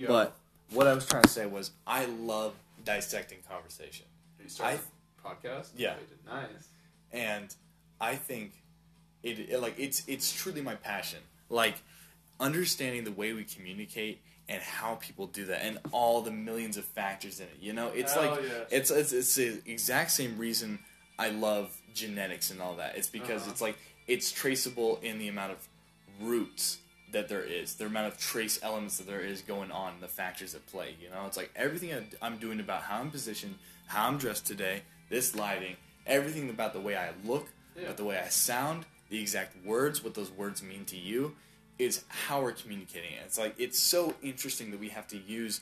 Yo. But what I was trying to say was, I love dissecting conversation, you started a podcast. Yeah. Nice. and I think it, it like it's it's truly my passion. Like understanding the way we communicate and how people do that, and all the millions of factors in it. You know, it's Hell like yes. it's it's it's the exact same reason I love genetics and all that. It's because Uh-huh. it's like it's traceable in the amount of roots that there is, the amount of trace elements that there is going on, the factors at play. You know, it's like everything I'm doing about how I'm positioned, how I'm dressed today, this lighting, everything about the way I look, Yeah. about the way I sound, the exact words, what those words mean to you, is how we're communicating it. It's like it's so interesting that we have to use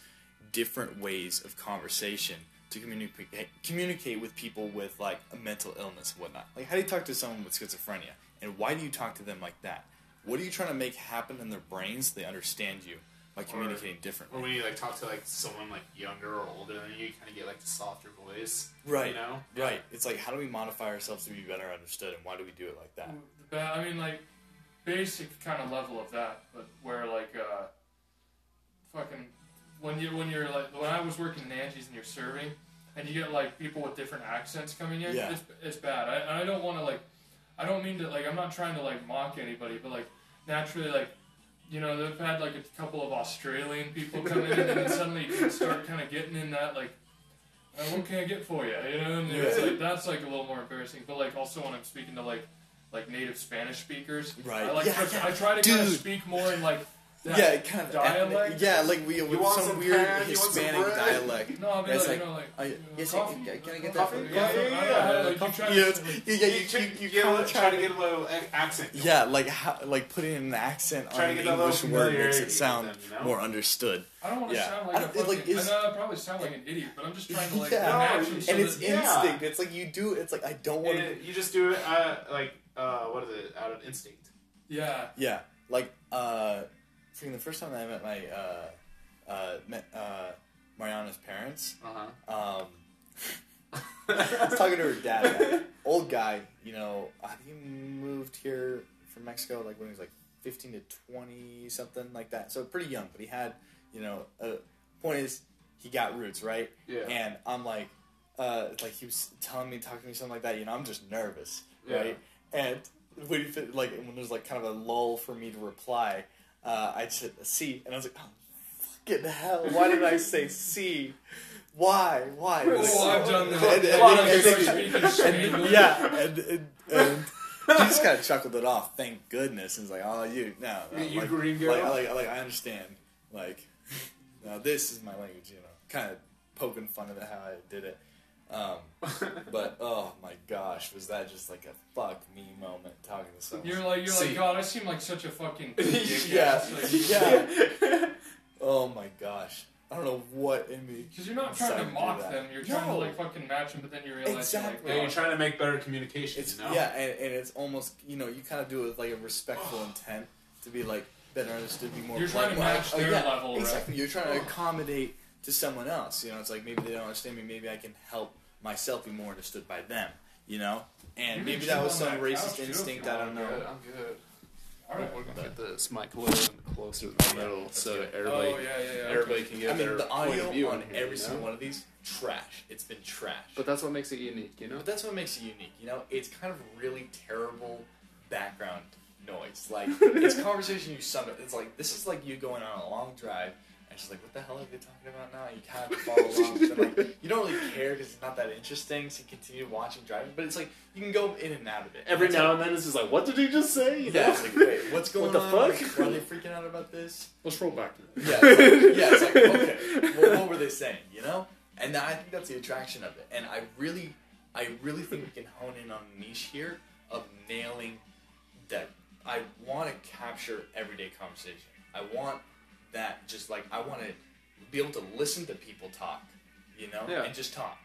different ways of conversation to communicate communicate with people with like a mental illness and whatnot. Like how do you talk to someone with schizophrenia, and why do you talk to them like that? What are you trying to make happen in their brains so they understand you by communicating Or differently? when you like talk to like someone like younger or older than you, you kind of get like the softer voice. Right. You know. Right. It's like how do we modify ourselves to be better understood, and why do we do it like that? But, I mean, like, basic kind of level of that, but where like, uh, fucking, when you when you're like when I was working in Angie's and you're serving, and you get like people with different accents coming in, Yeah. it's it's bad. I I don't want to like, I don't mean to like I'm not trying to like mock anybody, but like naturally like. You know, they've had like a couple of Australian people come in, and then suddenly you can start kind of getting in that like, uh, what can I get for you? You know, and it's like that's like a little more embarrassing. But like also when I'm speaking to like like native Spanish speakers, Right. I like Yeah, try, yeah. I try to kind of speak more in like yeah, kind of dialect. Yeah, like we with some, some weird pan? Hispanic dialect. No, I mean like, like, you know like I- you know, yes, coffee? can- can I get Coffee? that? Yeah, yeah, I yeah. you Coffee? try Yeah, to- yeah, yeah, You, you, you, you get a little, try to get a little accent. Yeah, like how, like putting an accent Try on an get that little English word makes it sound know? more understood. I don't want to Yeah. sound like a fucking, like, is- I know I probably sound like an idiot, but I'm just trying to like Yeah. match No, so and it's that- Yeah. instinct. It's like you do. It's like I don't want to. And you just do it uh, like uh, what is it? Out of instinct. yeah. Yeah, like uh, the first time that I met my uh, uh, met uh, Mariana's parents. Uh huh. Um, I was talking to her dad, old guy. You know, he moved here from Mexico like when he was like fifteen to twenty, something like that. So pretty young, but he had, you know, uh, point is he got roots, right? Yeah. And I'm like, uh, like he was telling me, talking to me, something like that. You know, I'm just nervous, Yeah. right? And when like when there's like kind of a lull for me to reply, uh, I said C, and I was like, oh, fucking hell! Why did I say C? Why? Why? Oh, I've done that. And- yeah, and, and, and he just kind of chuckled it off. Thank goodness. And he's like, "Oh, you no, no You like, gringo. Like, I- like, like, I understand. Like, now this is my language. You know, kind of poking fun at how I did it. Um, but oh my gosh, was that just like a fuck me moment talking to someone? You're like you're See. like God. I seem like such a fucking yeah, yeah. oh my gosh, I don't know what in me. Because you're not trying to mock them, you're trying to like fucking match them, but then you realize Exactly. you're Yeah, like, you're trying to make better communication. It's you know? yeah, and, and it's almost you know you kind of do it with like a respectful intent to be like better understood, be more. You're trying to like, match oh, their yeah, level, right? You're trying to accommodate to someone else. You know, it's like maybe they don't understand me. Maybe I can help myself be more understood by them. You know, and You maybe that was some that racist couch, instinct. you I want. don't know. I'm good. I'm good. all right. We're gonna get this mic a little closer to the middle so that everybody, Oh yeah, yeah, yeah. everybody okay. can get I mean, their the point audio view on here, every you single know? one of these trash. It's been trash. But that's what makes it unique, you know. But that's what makes it unique. You know, it's kind of really terrible background noise. Like it's conversation you sum It's like this is like you going on a long drive, and she's like, "What the hell are they talking about now?" You kind of follow along, but then, like you don't really care because it's not that interesting. So you continue watching driving, but it's like you can go in and out of it. Every It's now like, and then, it's just like, what did he just say? You yeah, know? it's like, wait, what's going the on? fuck? Like, why are they freaking out about this? Let's roll back. Yeah, it's like, yeah, it's like okay, well, what were they saying? You know, and I think that's the attraction of it. And I really, I really think we can hone in on a niche here of nailing that. I want to capture everyday conversation. I want that just like I want to be able to listen to people talk, you know, Yeah. and just talk.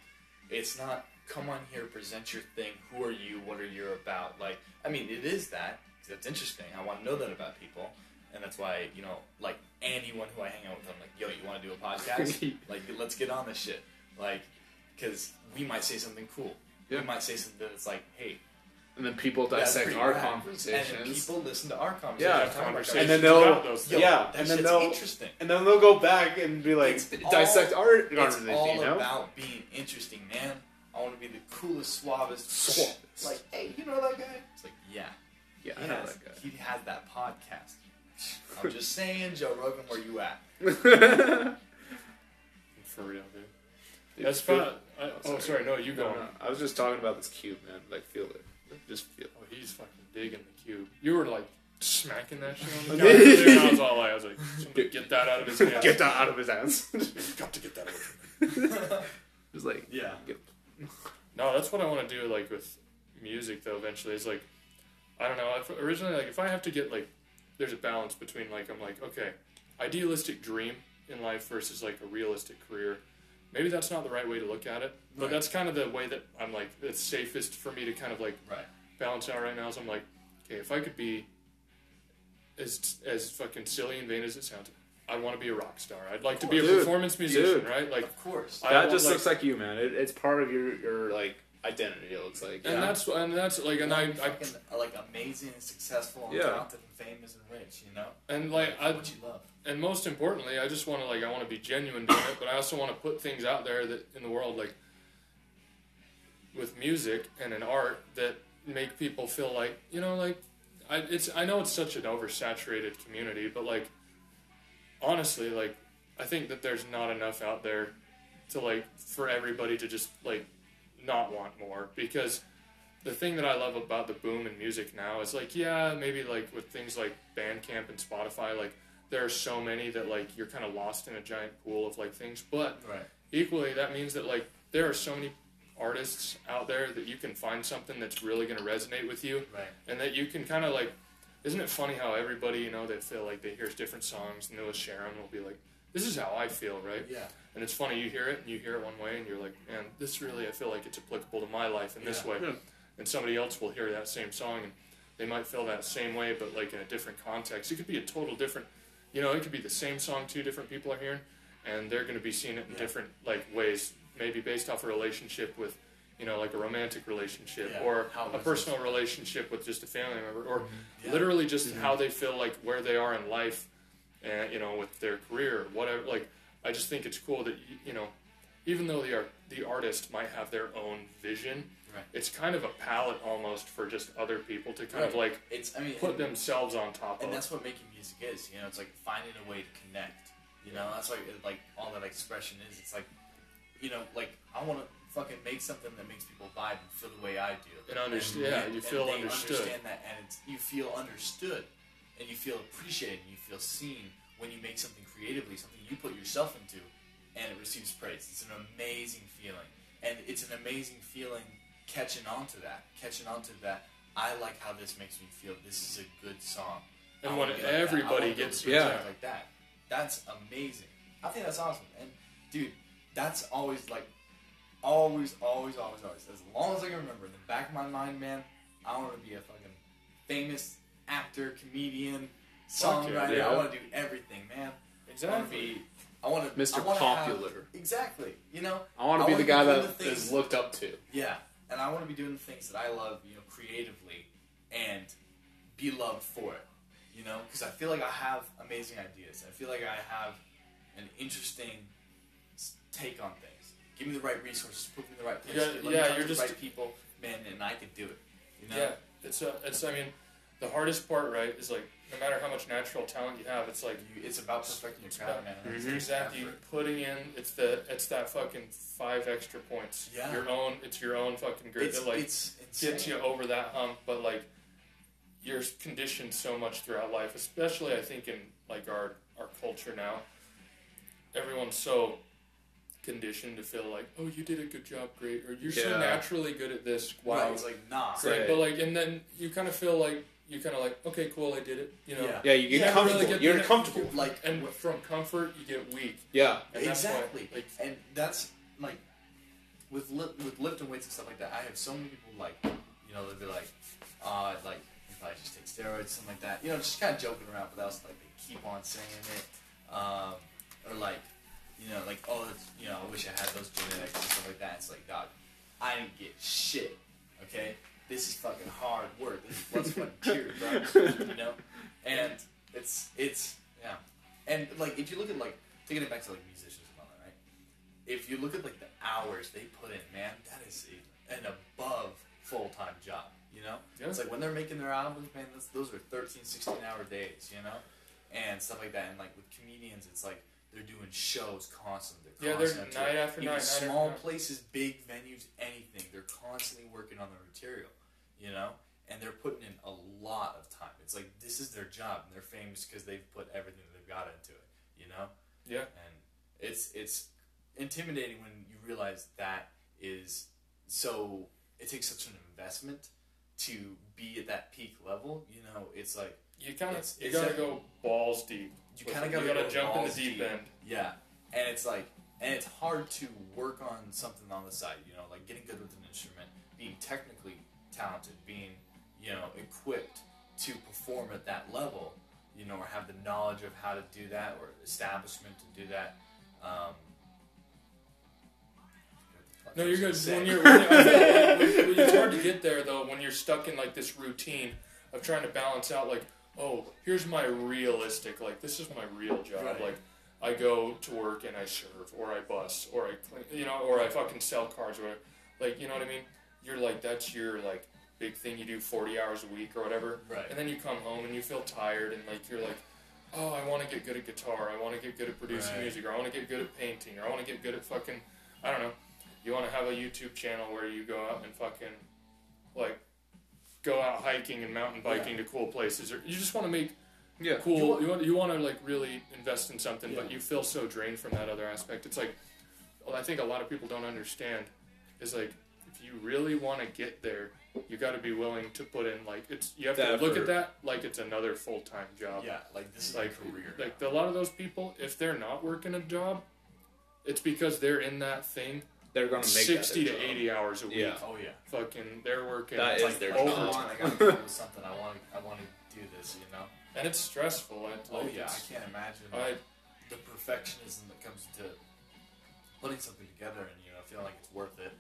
It's not come on here, present your thing. Who are you? What are you about? Like, I mean, it is that. That's interesting. I want to know that about people, and that's why you know, like anyone who I hang out with, I'm like, yo, you want to do a podcast? like, let's get on this shit. Like, because we might say something cool. Yeah. We might say something that's like, hey, and then people That's dissect our rad. And people listen to our conversations. Yeah, conversations And then they'll- about those Yo, yeah, that and then they'll- interesting. and then they'll go back and be like It's dissect all- our It's conversation. all You know? about being interesting, man. I want to be the coolest, suavest. Suavest. Like, hey, you know that guy? It's like, yeah. yeah, he I know has, that guy. He has that podcast. I'm just saying, Joe Rogan, where you at? For real, dude. Dude, That's fun. Oh, sorry. No, you go. No, no, I was just talking about this cube, man. Like, feel it. Like, just feel. Oh, he's fucking digging the cube. You were like smacking that shit on the I counter. and I was all like, I was like, somebody get that out of his hands. Get that out of his hands. Got to get that out. of him. just like, Yeah. get, No, that's what I want to do. Like with music, though. Eventually, is like, I don't know. If, originally, like if I have to get like, there's a balance between like I'm like okay, idealistic dream in life versus like a realistic career. Maybe that's not the right way to look at it, but Right. that's kind of the way that I'm like it's safest for me to kind of like Right. balance out right now. So I'm like, okay, if I could be as as fucking silly and vain as it sounds, I want to be a rock star. I'd like to be a Dude, performance musician, dude. right? Like, Of course. I that want, just like- looks like you, man. It, it's part of your, your like identity. It looks like. and Yeah. that's and that's like, and I, Being I uh, like amazing and successful and Yeah. talented and famous and rich, you know? and like I what you love. And most importantly, I just want to like I want to be genuine doing it, but I also want to put things out there that in the world like with music and in art that make people feel like you know like I it's I know it's such an oversaturated community, but like honestly, like I think that there's not enough out there to like for everybody to just like not want more. Because the thing that I love about the boom in music now is like yeah maybe like with things like Bandcamp and Spotify like there are so many that like you're kind of lost in a giant pool of like things but Right. equally that means that like there are so many artists out there that you can find something that's really going to resonate with you Right. and that you can kind of like isn't it funny how everybody you know they feel like they hear different songs and Noah Sharon will be like this is how I feel right Yeah. and it's funny you hear it and you hear it one way and you're like man this really I feel like it's applicable to my life in this way Yeah. and somebody else will hear that same song and they might feel that same way but like in a different context it could be a total different you know it could be the same song two different people are hearing and they're going to be seeing it in Yeah. different like ways maybe based off a relationship with you know like a romantic relationship Yeah. or How a personal relationship with just a family member or mm-hmm. Yeah. literally just mm-hmm. how they feel like where they are in life and you know with their career whatever like i just think it's cool that you know even though the art, the artist might have their own vision Right. it's kind of a palette almost for just other people to kind of like It's, I mean, put themselves on top and of And that's what making music is. You know, it's like finding a way to connect. You know, that's why like all that expression is. It's like, you know, like I want to fucking make something that makes people vibe and feel the way I do. And underst- yeah, you and feel they understood. Understand that, and it's, you feel understood, and you feel appreciated, and you feel seen when you make something creatively, something you put yourself into, and it receives praise. It's an amazing feeling, and it's an amazing feeling catching on to that, catching on to that. I like how this makes me feel. This is a good song. And when like everybody wanna gets- yeah. like that, that's amazing. I think that's awesome. And dude, that's always like, always, always, always, always. As long as I can remember, in the back of my mind, man, I want to be a fucking famous actor, comedian, songwriter. yeah. I want to do everything, man. Exactly. I want to be. I want to. Mr. I Popular. Have, exactly. You know. I want to be the guy that is looked up to. Yeah, and I want to be doing the things that I love, you know, creatively, and be loved for it. You know, because I feel like I have amazing ideas. I feel like I have an interesting take on things. Give me the right resources, put me in the right place. Yeah, let me yeah, you're to the just- right people, man, and I could do it. You know? yeah it's a, it's i mean the hardest part right is like no matter how much natural talent you have it's like You, it's about perfecting your craft, man. Mhm. exactly putting in it's the it's that fucking five extra points Yeah. your own it's your own fucking grit It's, that like it's gets you over that hump but like you're conditioned so much throughout life especially i think in like our our culture now everyone's so conditioned to feel like oh you did a good job great or you're so naturally good at this wow it's like nah. Right, Right. but like, and then you kind of feel like you kind of like, okay, cool, I did it. You know, Yeah. Yeah, you get Yeah, comfortable. really get You're the- comfortable. Like and from comfort you get weak. Yeah. And that's why, exactly. like, and that's like with li- with lifting weights and stuff like that. I have so many people like you know they'll be like, uh, like if I just take steroids, something like that. You know, just kind of joking around, but that's like they keep on saying it, um, or like you know, like oh, it's, you know, I wish I had those genetics and stuff like that. It's like, dog, I didn't get shit. Okay, this is fucking hard work. This is sweat, and tears, bro. You know, and it's it's yeah, and like if you look at like taking it back to like musicians and all that, right? If you look at like the hours they put in, man, that is a, an above full time job. You know, Yeah. it's like when they're making their albums, man. Those are 13, 16 hour days. You know, and stuff like that. And like with comedians, it's like they're doing shows constantly. They're Yeah, they're night after even night, night after small night. places, big venues, anything. They're constantly working on their material, you know, and they're putting in a lot of time. It's like this is their job, and they're famous because they've put everything they've got into it, you know. Yeah. And it's it's intimidating when you realize that is so. It takes such an investment to be at that peak level. You know, it's like You kind of It's- you it's gotta go balls deep. You kind of got to gotta jump in the deep end. Yeah, and it's like, and it's hard to work on something on the side. You know, like getting good with an instrument, being technically talented, being you know equipped to perform at that level. You know, or have the knowledge of how to do that, or establishment to do that. Um, No, you're good. Say. When you're, when you're I feel like when- it's hard to get there though when you're stuck in like this routine of trying to balance out like, oh, here's my realistic like this is my real job. Right. Like I go to work and I serve or I bus or I clean, you know, or I fucking sell cars or whatever. Like you know what I mean? You're like that's your like big thing you do 40 hours a week or whatever. Right. And then you come home and you feel tired and like you're like, oh, I want to get good at guitar. I want to get good at producing Right. music. Or I want to get good at painting. Or I want to get good at fucking, I don't know. You want to have a YouTube channel where you go out and fucking, like, go out hiking and mountain biking to cool places. Or you just want to make Yeah. cool. You want- You want, you want to like really invest in something, but you feel so drained from that other aspect. It's like, well, I think a lot of people don't understand is like if you really want to get there, you got to be willing to put in like it's. You have The to look effort. at that like it's another full time job. yeah, like this is Like, my career. like a lot of those people, if they're not working a job, it's because they're in that thing They're gonna make sixty that to job. eighty hours a week. Yeah. oh yeah. Fucking, they're working. That It's is like, their job. I gotta come up with something. I want to. I want to do this. You know. and it's stressful. It's Oh like yeah, I can't imagine I, the perfectionism that comes to putting something together and you know feeling like it's worth it.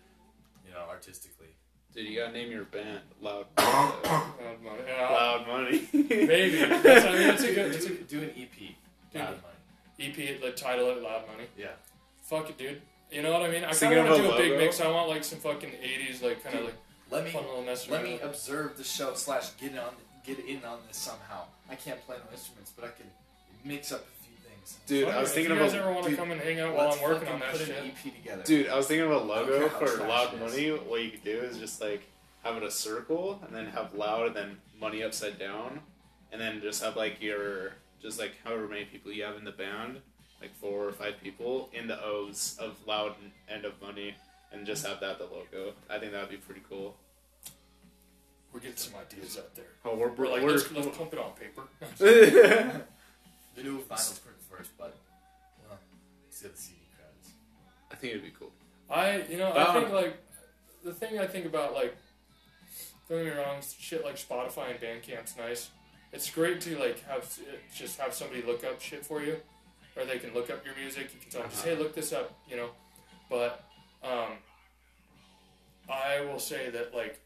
You know, artistically. Dude, you gotta name your band Loud. Loud money. Yeah, Loud Money. maybe. That's, I mean, it's a good. It's a do, do an EP. Loud money. EP, like title it Loud Money. Yeah. Fuck it, dude. You know what I mean? I kind Thinking of of want to do a big mix. I want like some fucking '80s, like kind of like Let me fun little mess let around. me observe the show slash get on get in on this somehow. I can't play no instruments, but I can mix up a few things. Dude, Fuck I was it, thinking if of you guys a ever want to dude, come and hang out while Let's I'm working fucking on that put shit. an EP together. Dude, I was thinking of a I don't logo care how for trash Loud it is. Money. What you could do is just like have it a circle and then have loud and then money upside down, and then just have like your just like however many people you have in the band, like four or five people in the O's of loud and of money, and just have that the logo. I think that would be pretty cool. We're getting some ideas out there. Oh, we're We're like, we're, let's, let's pump it on paper. The new vinyl print first, but well, see the CD crowds. I think it'd be cool. I, you know, Um, I think like the thing I think about like don't get me wrong, shit like Spotify and Bandcamp's nice. It's great to like have just have somebody look up shit for you, or they can look up your music. You can tell them just hey, look this up, you know. But um, I will say that like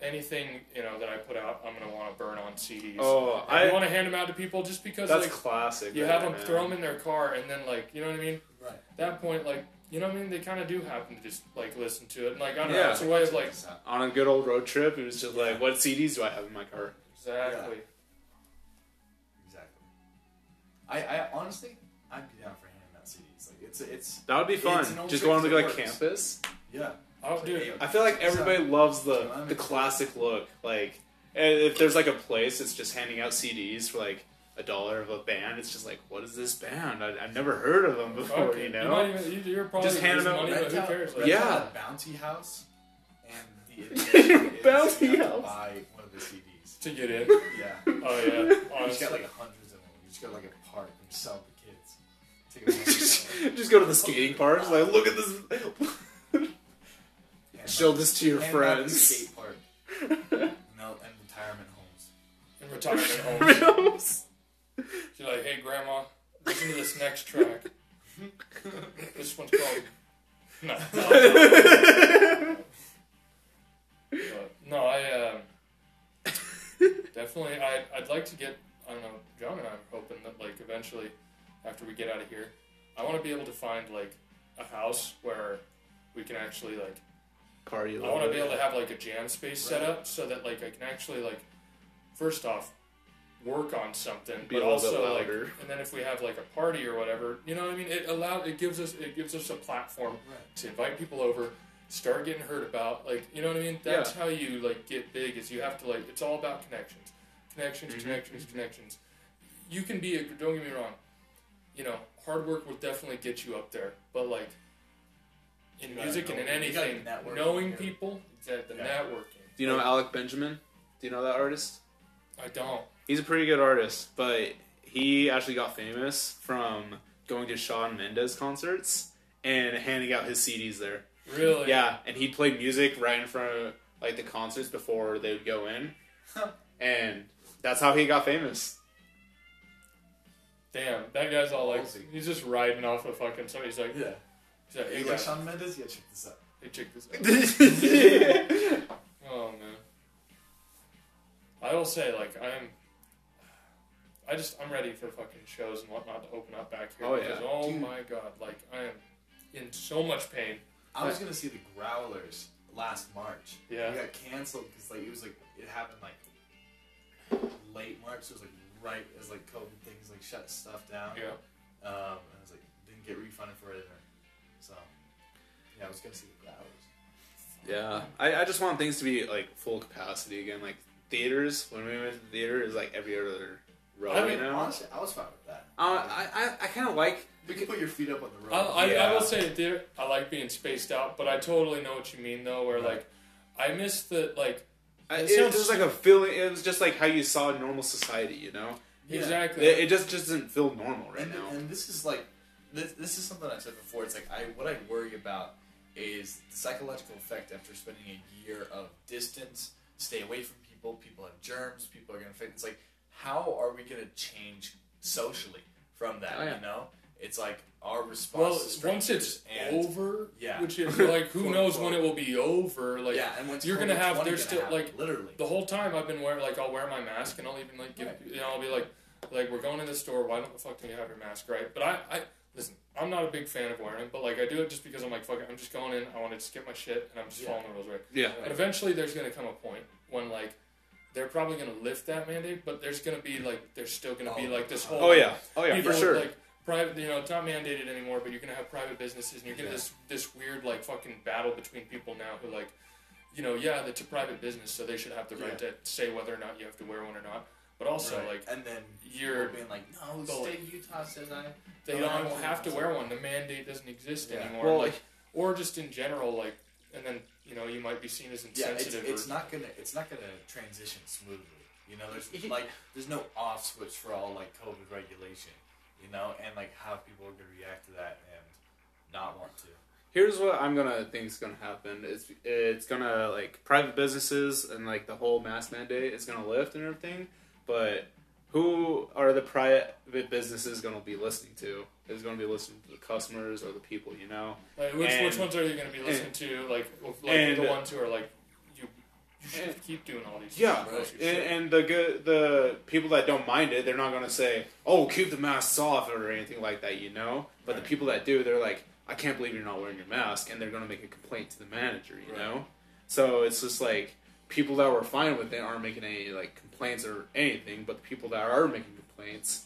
anything you know that I put out, I'm gonna want to burn on CDs. Oh, I I want to hand them out to people just because that's like classic. you right, have them man. throw them in their car and then like you know what I mean Right. that point, like, you know what I mean? They kind of do happen to just, like, listen to it. And, like, I don't know, Yeah. it's a way of, like, on a good old road trip. It was just Yeah. like, what CDs do I have in my car? exactly. Exactly. I, I honestly, I'd be down for handing out CDs. Like it's it's That would be fun. It's an old Just going to that like works. campus. yeah. Oh, dude. I feel like everybody loves the the in- classic look. Like, if there's like a place that's just handing out CDs for like a dollar of a band, it's just like, what is this band? I, I've never heard of them before. Fuck You it. know? might even, you, you're probably Just hand losing them out money, but who cares? rent Like, Yeah. out bounty house, and the Your admission is bounty you to house. buy one of the CDs. To get in. Yeah. Oh, yeah. You just got like hundreds of them. You just got like a park and Sell the kids. Just go to the skating park. Like, look at this. Show this to your the uh, friends. Skate park. No, and retirement homes. in retirement homes. She's like, hey, Grandma, listen to this next track. This one's called. No. No, I um, definitely. I, I'd like to get I don't know. John and I are hoping that like eventually, after we get out of here, I want to be able to find like a house where we can actually like. Party. a I want to be able to have like a jam space set up so that like I can actually like, first off, work on something, Be but also like, and then if we have like a party or whatever, you know what I mean? It allow it gives us it gives us a platform Right. to invite people over, start getting heard about. Like, you know what I mean? That's how you like get big. Is you have to like. It's all about connections, connections, Mhm. connections, connections. You can be. A, don't get me wrong. You know, hard work will definitely get you up there, but like in You gotta music and in know- you gotta anything, knowing here. people, that the Yeah. networking. Do you know Alec Benjamin? Do you know that artist? I don't. He's a pretty good artist, but he actually got famous from going to Shawn Mendes concerts and handing out his CDs there. Really? Yeah, and he'd play music right in front of like the concerts before they would go in, and that's how he got famous. Damn, that guy's all like, Ballsy. he's just riding off a fucking. So he's like, Yeah. he's like, hey, You like guys, Shawn Mendes? Yeah, check this out. hey, check this out. Oh man. I will say, like, I'm. I just I'm ready for fucking shows and whatnot to open up back here Oh, because yeah. oh Dude. my god, like I am in so much pain. I was gonna see the Growlers last March. Yeah. It got canceled because like it was like it happened like late March. So it was like right as like COVID things like shut stuff down. Yeah. Um, and I was like didn't get refunded for it. Or, so yeah, I was gonna see the Growlers. I, I just want things to be like full capacity again. Like theaters, when we went to the theater, is like every other row. I mean, you know, Honestly, I was fine with that. uh, I I, I kind of like you can put your feet up on the I, road. I, I Yeah. will say it there. I like being spaced out, but I totally know what you mean though. Where Right. like I miss the like I, It it, sounds- was like a feeling. It was just like how you saw normal society. You know, Yeah. exactly. it, it just just doesn't feel normal right and, now. and this is like this, this is something I said before. It's like I what I worry about is the psychological effect after spending a year of distance, stay away from people. People have germs. People are gonna fit. It's like how are we gonna change socially from that? Oh, yeah. You know, it's like our response. well, to once it's and over, Yeah. which is like who knows unquote. when it will be over. Like yeah, and once you're gonna have- COVID-20 there's gonna still, happen, like, literally the whole time I've been wearing like I'll wear my mask and I'll even like give Right. you know I'll be like like we're going to the store why don't the fuck do you have your mask right but I I listen I'm not a big fan of wearing it but like I do it just because I'm like fuck it I'm just going in I want to just get my shit and I'm just Yeah. following the rules right yeah, and eventually there's gonna come a point when like they're probably gonna lift that mandate but there's gonna be like there's still gonna be Oh, like this whole oh yeah, oh yeah, for sure. Like private, you know, it's not mandated anymore, but you're gonna have private businesses, and you're gonna Yeah. this this weird like fucking battle between people now who like, you know, yeah, it's a private business, so they should have the right to say whether or not you have to wear one or not. But also Right. like and then you're being like, no, but, state of Utah says I. they don't don't have to. have to wear one. The mandate doesn't exist Yeah. anymore. Well, like or just in general, like, and then you know you might be seen as insensitive. Yeah, it's, insensitive. it's or, not gonna it's not gonna transition smoothly. You know, there's like there's no off switch for all like COVID regulation. You know, and like how people are gonna react to that and not want to. Here's what I'm gonna think is gonna happen. It's it's gonna like private businesses and like the whole mask mandate is gonna lift and everything, but who are the private businesses gonna be listening to? Is gonna be listening to the customers or the people, you know? like, which, which ones are you going to be listening to? Like, like and- the ones who are like, you, should and- keep doing all these. Yeah, grocery and, and the good the people that don't mind it, they're not gonna say, "Oh, keep the masks off" or anything like that, you know. But the people that do, they're like, "I can't believe you're not wearing your mask," and they're gonna make a complaint to the manager, you Right. know. So it's just like people that were fine with it aren't making any like complaints or anything, but the people that are making complaints,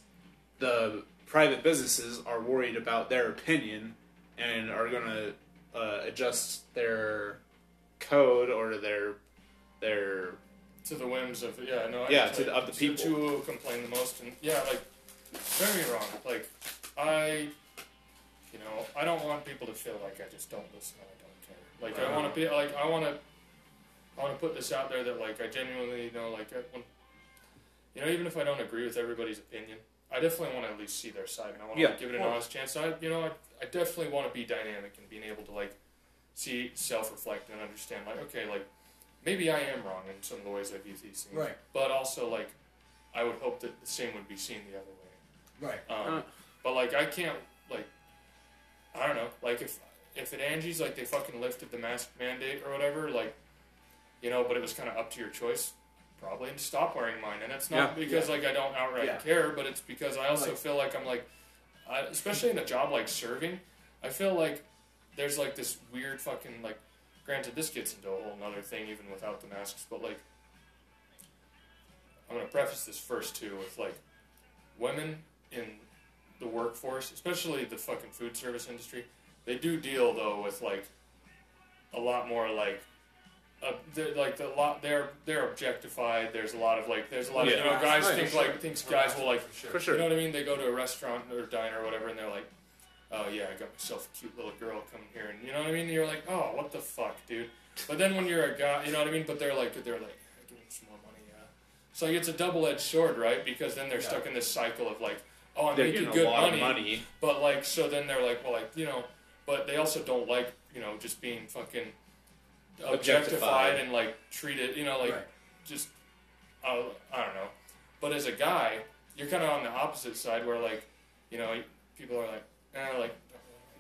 the private businesses are worried about their opinion and are gonna uh, adjust their code or their their to the whims of yeah no I Yeah, to it. the- of the people. to who complain the most and yeah like don't get me wrong like I you know I don't want people to feel like I just don't listen or I don't care like I want to be uh-huh. like I want to I want to put this out there that like I genuinely you know like I, when, you know even if I don't agree with everybody's opinion I definitely want to at least see their side and I want to Yeah. give it an honest chance I you know I, I definitely want to be dynamic and being able to like see self reflect and understand like okay like maybe I am wrong in some of the ways I view these things Right. but also like I would hope that the same would be seen the other way. Right. Um, Uh. but like I can't like I don't know like if if at Angie's like they fucking lifted the mask mandate or whatever like you know but it was kind of up to your choice. probably and stop wearing mine. And it's not Yeah, because like I don't outright Yeah. care, but it's because I also Like- feel like I'm like, I, especially in a job like serving, I feel like there's like this weird fucking like. Granted, this gets into a whole nother thing even without the masks, but like, I'm gonna preface this first too with like, women in the workforce, especially the fucking food service industry, they do deal though with like a lot more like uh, they're, like the lot they're they're objectified. There's a lot of like there's a lot of you know guys Right, think sure. like thinks guys will like For sure. you know what I mean. They go to a restaurant or diner or whatever, and they're like, oh yeah, I got myself a cute little girl coming here, and you know what I mean. And you're like, oh what the fuck, dude. But then when you're a guy, you know what I mean. But they're like they're like give me some more money, yeah. So it's a double edged sword, right? Because then they're Yeah. stuck in this cycle of like, oh I'm They're making good a lot money, of money. but like, so then they're like, well, like, you know, but they also don't like, you know, just being fucking objectified, Objectified. and like treated, you know, like Right. just, uh, I don't know. But as a guy, you're kind of on the opposite side where like, you know, people are like, like.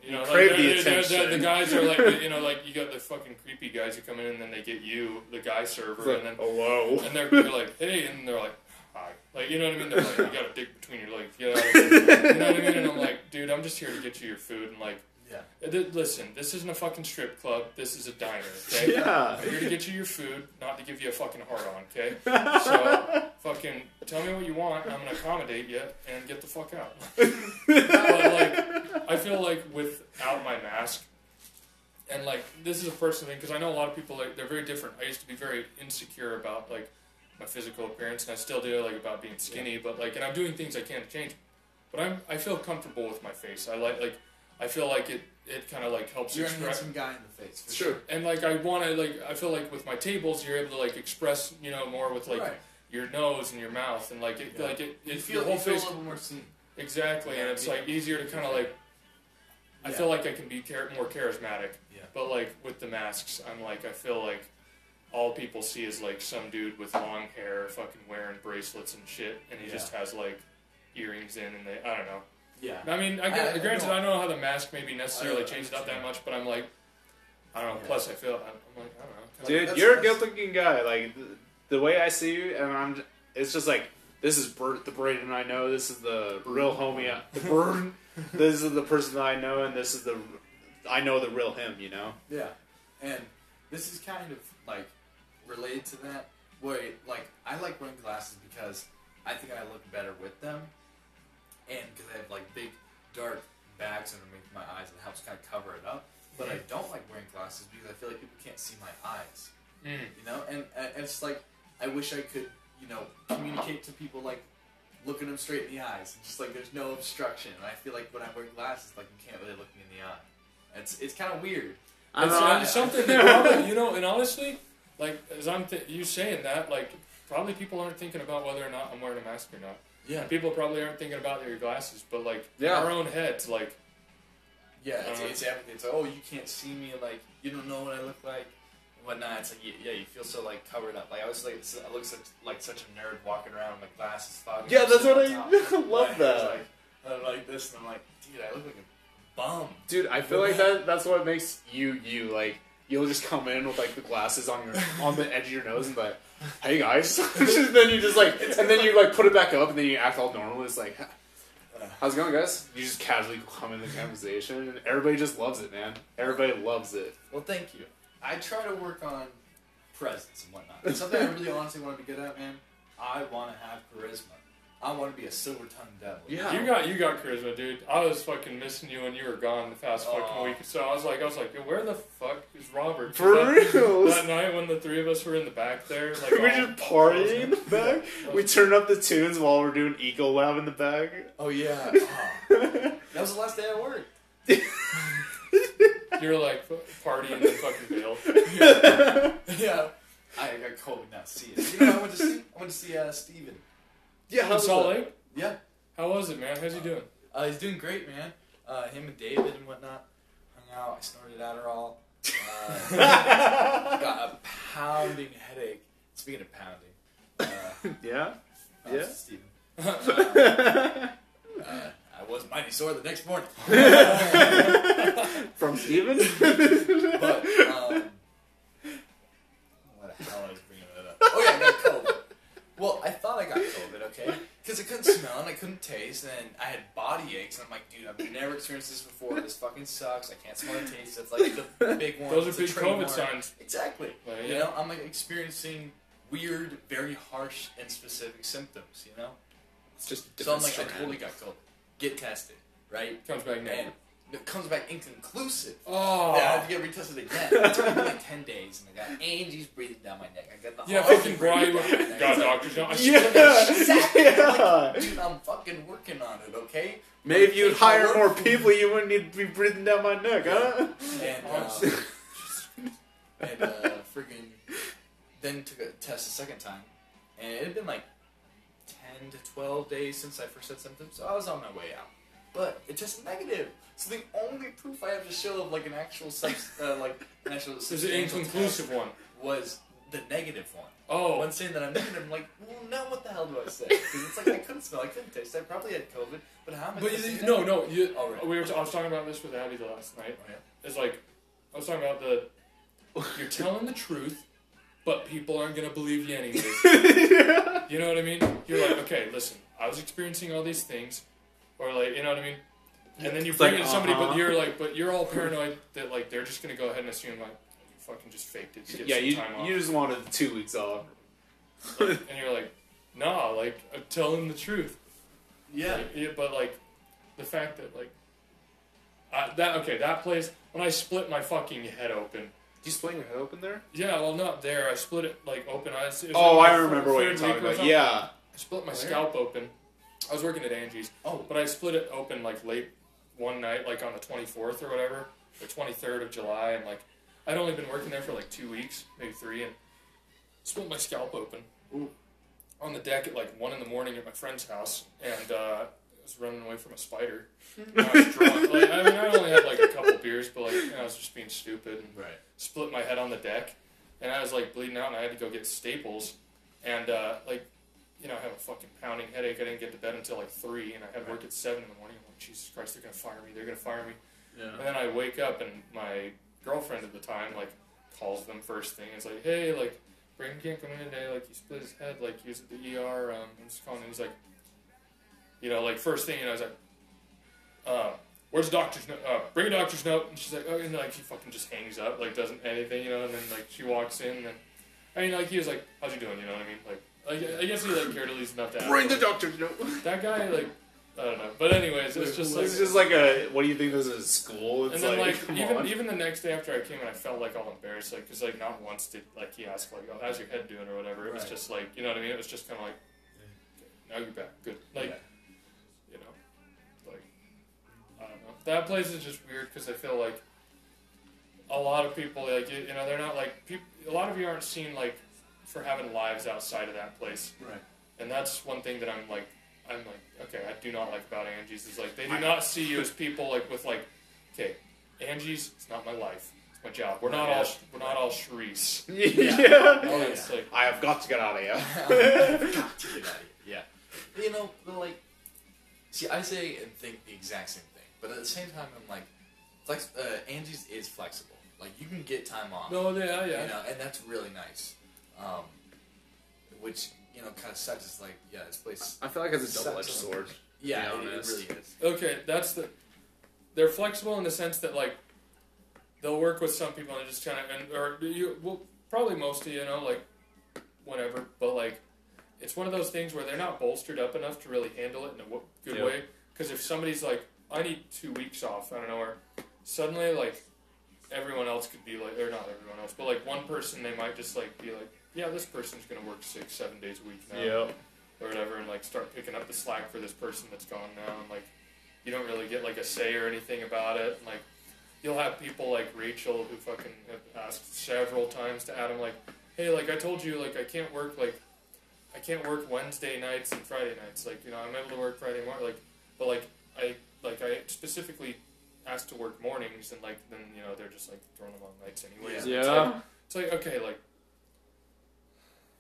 You know, You like, crave they're- the they're- they're- the guys are like, you know, like you got the fucking creepy guys who come in and then they get you, the guy server, and then hello. and they're, they're like, hey, and they're like, hi. Like, you know what I mean? They're like, you got a dick between your legs. You know, you know what I mean? And I'm like, dude, I'm just here to get you your food. And like, Yeah. th- listen, this isn't a fucking strip club. This is a diner, okay? Yeah. I'm here to get you your food, not to give you a fucking hard on, okay? So, fucking tell me what you want. I'm going to accommodate you and get the fuck out. but, like, I feel like without my mask, and like this is a personal thing because I know a lot of people like they're very different. I used to be very insecure about like my physical appearance, and I still do like about being skinny. But like, and I'm doing things I can't change. But I'm I feel comfortable with my face. I like like I feel like it it kind of like helps You're express. handsome guy in the face. For Sure. And like I want to like I feel like with my tables you're able to like express you know more with like right. your nose and your mouth and like it Yeah. like it, You feel, your whole you feel face a little more seen. exactly and it's yeah. like easier to kind of like I Yeah. feel like I can be char- more charismatic Yeah. but like with the masks I'm like I feel like all people see is like some dude with long hair fucking wearing bracelets and shit and he Yeah. just has like earrings in and they I don't know Yeah. I mean I, I- I granted don't- I don't know how the mask maybe necessarily I changed it up that much but I'm like I don't know Yeah. plus I feel I'm, I'm like I don't know Dude, That's- you're a good-looking guy. Like the, the way I see you, and I'm. It's just like this is Bert, the Braden I know. This is the real homie. The Bert. this is the person that I know, and this is the. I know the real him. You know. Yeah, and this is kind of like related to that. Where like I like wearing glasses because I think I look better with them, and because I have like big dark bags underneath my eyes, it helps kind of cover it up. But I don't like wearing glasses because I feel like people can't see my eyes. Mm. You know, and, and it's like I wish I could, you know, communicate to people like looking them straight in the eyes, and just like there's no obstruction. And I feel like when I wear glasses, like you can't really look me in the eye. It's it's kind of weird. It's, know, I- it's something that probably, you know, and honestly, like as I'm th- you saying that, like probably people aren't thinking about whether or not I'm wearing a mask or not. Yeah, People probably aren't thinking about their glasses, but like Yeah. in our own heads, like Yeah, it's, Uh, it's everything. It's like, oh, you can't see me, like you don't know what I look like, and whatnot. It's like, yeah, yeah, you feel so like covered up. Like I was like, I look such like such a nerd walking around with my glasses fogging. Yeah, that's what I love Like, that. Like, I'm like this, and I'm like, dude, I look like a bum. Dude, I feel like that. That's what makes you you. Like you'll just come in with like the glasses on your on the edge of your nose and like, "Hey guys," Just- then you just like, and then you like put it back up and then you act all normal. It's like, "How's it going, guys?" You just casually come in the conversation and everybody just loves it, man. Everybody loves it. Well, thank you. I try to work on presence and whatnot. It's something I really honestly want to be good at, man. I want to have charisma. I want to be a silver tongued devil. Yeah. you got you got charisma, dude. I was fucking missing you when you were gone the past fucking week. So I was like, I was like, where the fuck is Robert? For that, reals. that night when the three of us were in the back there, like we just partying in the back. We was- turned up the tunes while we're doing Ecolab in the back. Oh yeah. Oh. that was the last day I worked. you were like partying and fucking bailed. yeah. I got COVID, not see it. You know, what I went to see. I went to see uh, Steven. Yeah, In how's Salt? Lake. Yeah. How was it, man? How's he doing? Uh, he's doing great, man. Uh, him and David and whatnot hung out. I snorted Adderall. Uh, got a pounding headache. Speaking of pounding, uh, Yeah. uh, Yeah. Steven. I was mighty sore the next morning. From Steven? but, um, what the hell I was bringing that up? Oh, yeah, no COVID. Well, I thought I got COVID, okay? Because I couldn't smell and I couldn't taste, and I had body aches, and I'm like, dude, I've never experienced this before. This fucking sucks. I can't smell and taste. That's like the big one. Those it's are big COVID signs. Exactly. You know, I'm like experiencing weird, very harsh, and specific symptoms, you know? It's just so I'm like, I totally got COVID. Get tested, right? Comes back And negative. it comes back inconclusive. Oh. Yeah, I have to get retested again. It took me like ten days, and I got Angie's breathing down my neck. I got the Yeah, Harvey fucking breathing Brian. down my neck. Like, doctors know. I Yeah, Exactly. yeah. Dude, I'm fucking working on it, okay? Maybe if you'd hire more people, you wouldn't need to be breathing down my neck, huh? And, uh, and uh, friggin' then took a test a second time, and it had been like ten to twelve days since I first had symptoms, so I was on my way out. But it tested negative. So the only proof I have to show of like an actual subs, uh, like an actual is an inconclusive one. was the negative one. Oh. When saying that I'm negative, I'm like, well, now what the hell do I say? Because it's like I couldn't smell, I couldn't taste. I probably had COVID, but how am I? But you, no, that? no. You, Oh, right. we were. T- I was talking about this with Abby the last night. Oh, yeah. It's like I was talking about the. You're telling the truth, but people aren't gonna believe you anyways. You know what I mean? You're like, okay, listen, I was experiencing all these things, or like, you know what I mean? And then you It's bring like, it to somebody, but uh-huh. you're like, but you're all paranoid that like they're just gonna go ahead and assume like you fucking just faked it to get yeah, some you, time off. you just wanted the two weeks off. and you're like, nah, like I'm telling the truth. Yeah. Like, yeah, but like the fact that like I, that okay, that place when I split my fucking head open. You split your head open there? Yeah, well, not there. I split it like open eyes. It Oh, like I remember what you're talking about. Yeah. I split my Where? scalp open. I was working at Angie's, Oh, but I split it open like late one night, like on the 24th or whatever, the 23rd of July, and like I'd only been working there for like two weeks, maybe three, and split my scalp open Ooh. on the deck at like one in the morning at my friend's house, and uh, I was running away from a spider. And I was drunk. Like, I mean, I only had like a couple beers, but like you know, I was just being stupid and right. Split my head on the deck, and I was like bleeding out, and I had to go get staples, and uh, like, you know, I have a fucking pounding headache. I didn't get to bed until like three, and I had work at seven in the morning. I'm like, Jesus Christ, they're gonna fire me. They're gonna fire me. And then I wake up, and my girlfriend at the time like calls them first thing. It's like, hey, like, Brandon can't come in today. Like, he split his head. Like, he was at the ER. Um, I'm just calling. He's like, you know, like first thing, you know, I was like, uh, where's the doctor's note? Uh, bring a doctor's note. And she's like, oh, and like she fucking just hangs up, like doesn't anything, you know. And then like she walks in, and I mean, like he was like, how's he doing? You know what I mean? Like, like I guess he like cared at least enough to ask. Bring the Like, doctor's note. that guy, like, I don't know. But anyways, it's just like. It's just like a. What do you think this is? School? It's and then, like, like, come even on. even the next day after I came in, I felt like all embarrassed, like, because like not once did like he ask like, "Oh, how's your head doing?" or whatever. It was Right. just like, you know what I mean? It was just kind of like, now you're back, good. Like, Yeah. That place is just weird because I feel like a lot of people, like, you, you know, they're not like people. A lot of you aren't seen like for having lives outside of that place, Right. and that's one thing that I'm like, I'm like, okay, I do not like about Angie's is like they do not see you as people like with like, okay, Angie's it's not my life, it's my job. We're not all we're not all Sharice. yeah. Oh, it's yeah. like I have got to get out of here. Got to get out of here. Yeah. You know, but like, see, I say and think the exact same thing, but at the same time, I'm like, flex. Uh, Angie's is flexible. Like, you can get time off. no, yeah, yeah. You know, and that's really nice. Um, which you know, kind of sucks. It's like, yeah, this place. I feel like it's a double-edged sword. Yeah, it, it really is. Okay, that's the. They're flexible in the sense that like, they'll work with some people and just kind of and or you well probably most of you know like, whatever. But like, it's one of those things where they're not bolstered up enough to really handle it in a good Yeah. way. Because if somebody's like, I need two weeks off, I don't know, or suddenly like, everyone else could be like, or not everyone else, but like one person they might just like be like, yeah, this person's gonna work six, seven days a week now Yeah. or whatever, and like start picking up the slack for this person that's gone now, and like you don't really get like a say or anything about it. And, like you'll have people like Rachel who fucking have asked several times to Adam, like, hey, like I told you, like I can't work like I can't work Wednesday nights and Friday nights. Like you know I'm able to work Friday morning, like but like I like I specifically asked to work mornings, and like then you know they're just like throwing them on nights anyways. And It's like, Yeah. it's like okay, like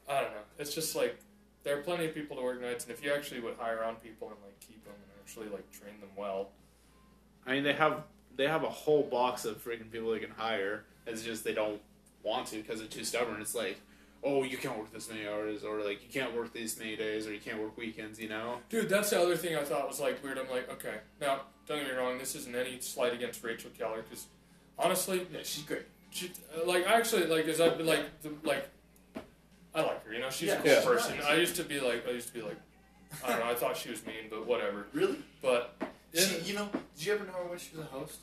I don't know. It's just like there are plenty of people to work nights, and if you actually would hire on people and like keep them and actually like train them well, I mean, they have they have a whole box of freaking people they can hire. It's just they don't want to because they're too stubborn. It's like, oh, you can't work this many hours, or like you can't work these many days, or you can't work weekends. You know? dude, that's the other thing I thought was like weird. I'm like, okay, now don't get me wrong. This isn't any slight against Rachel Keller because honestly, Yeah, she's great. she, uh, like I actually like as I like the, like I like her. You know, she's Yeah, a cool yeah. person. nice. I used to be like I used to be like I don't know. I thought she was mean, but whatever. Really? But She, you know, did you ever know her when she was a host?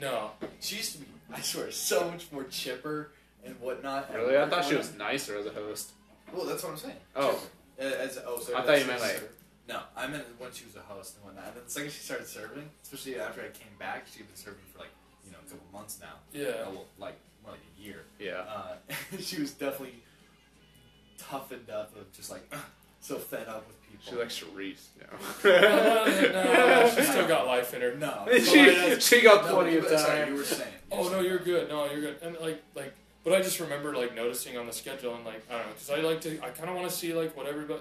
no, She used to be, I swear, so much more chipper and whatnot. Really? I thought she whatnot. was nicer as a host. Well, that's what I'm saying. Oh. Chipper. Uh, As oh, sorry, I thought you meant, just- like- No, I meant when she was a host and whatnot. And then the second she started serving, especially after I came back, she'd been serving for like you know a couple months now. yeah. Oh, well, like more like a year. Yeah. Uh, she was definitely toughened up of just like so fed up with people. She likes Charisse. Uh, Yeah. no, she still got life in her. no. she, she got no, plenty you- of Sorry, time. you were saying. Oh no, you're good. No, you're good. And like like, but I just remember like noticing on the schedule and like I don't know because I like to I kind of want to see like what everybody.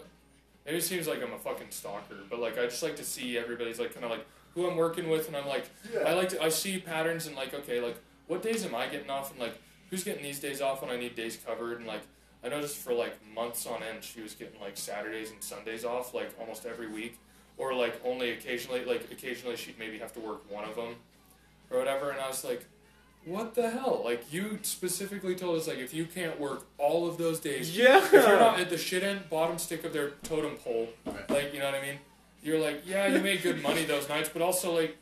Maybe it seems like I'm a fucking stalker, but like I just like to see everybody's like kind of like who I'm working with, and I'm like I like to I see patterns and like okay like what days am I getting off and like who's getting these days off when I need days covered and like I noticed for like months on end she was getting like Saturdays and Sundays off like almost every week or like only occasionally like occasionally she'd maybe have to work one of them or whatever and I was like what the hell like you specifically told us like if you can't work all of those days Yeah. if you're not at the shit end bottom stick of their totem pole Right. like you know what I mean you're like yeah you made good money those nights but also like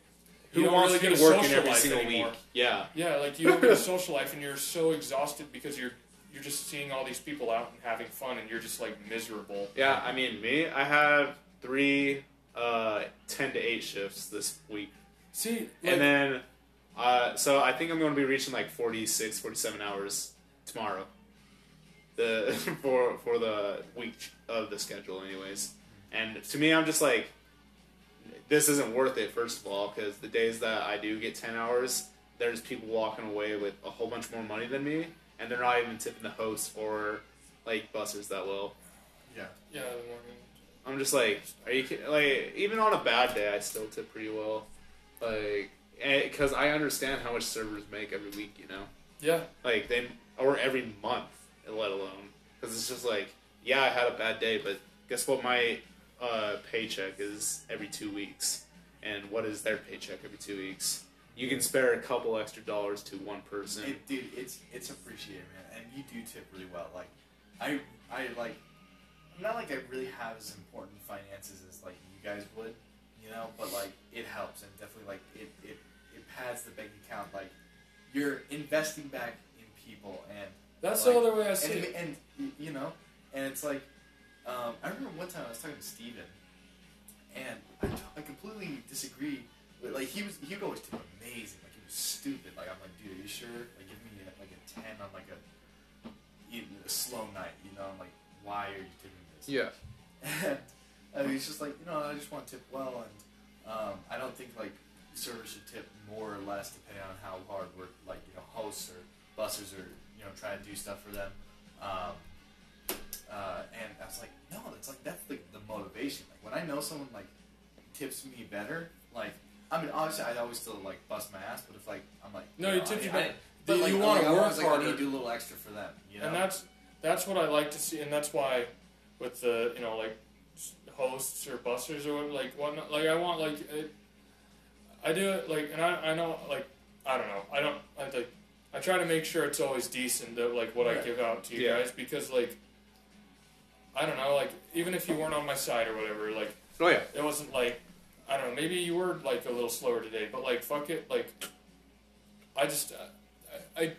you Who don't wants really to get be a working social every life single anymore. week? Yeah. Yeah, like you don't get a social life, and you're so exhausted because you're you're just seeing all these people out and having fun, and you're just like miserable. Yeah, I mean, me, I have three uh, 10 to 8 shifts this week. See, like, and then, uh, so I think I'm going to be reaching like 46, 47 hours tomorrow. The for for the week of the schedule, anyways. And to me, I'm just like, this isn't worth it. First of all, because the days that I do get 10 hours, there's people walking away with a whole bunch more money than me, and they're not even tipping the host or like buses that well. Yeah. yeah, the morning. I'm just like, are you kidding? like even on a bad day, I still tip pretty well, like because I understand how much servers make every week, you know, Yeah, like they or every month, let alone because it's just like, yeah, I had a bad day, but guess what? My uh, paycheck is every two weeks, and what is their paycheck every two weeks? You can spare a couple extra dollars to one person. It, dude, it's it's appreciated, man, and you do tip really well. Like, I I like, not like I really have as important finances as like you guys would, you know, but like it helps and definitely like it it pads the bank account. Like, you're investing back in people, and that's Like, the other way I see and, it. and you know, and it's like, um, I remember one time I was talking to Steven, and I, I completely disagree. With, like he was, he would always tip amazing. Like he was stupid. Like I'm like, dude, are you sure? Like give me a, like a ten on like a, a slow night. You know, I'm like, why are you doing this? yeah, And uh, he's just like, you know, I just want to tip well, and um, I don't think like servers should tip more or less depending on how hard we're like, you know, hosts or bussers are, you know, trying to do stuff for them. Um, uh, and I was like, no, that's like that's the, the motivation. Like when I know someone like tips me better, like I mean, obviously I always still like bust my ass, but if like I'm like, No, you you know, tip I- you better. but You wanna like, work always, like, I harder. need to do a little extra for them, you know. and that's that's what I like to see, and that's why with the you know like hosts or busters or what, like whatnot, like I want like it, I do it like, and I I know like I don't know, I don't I like I try to make sure it's always decent that like what I give out to you Yeah. guys because like I don't know like even if you weren't on my side or whatever like oh yeah, it wasn't like I don't know. Maybe you were like a little slower today, but like fuck it. Like I just uh, I, I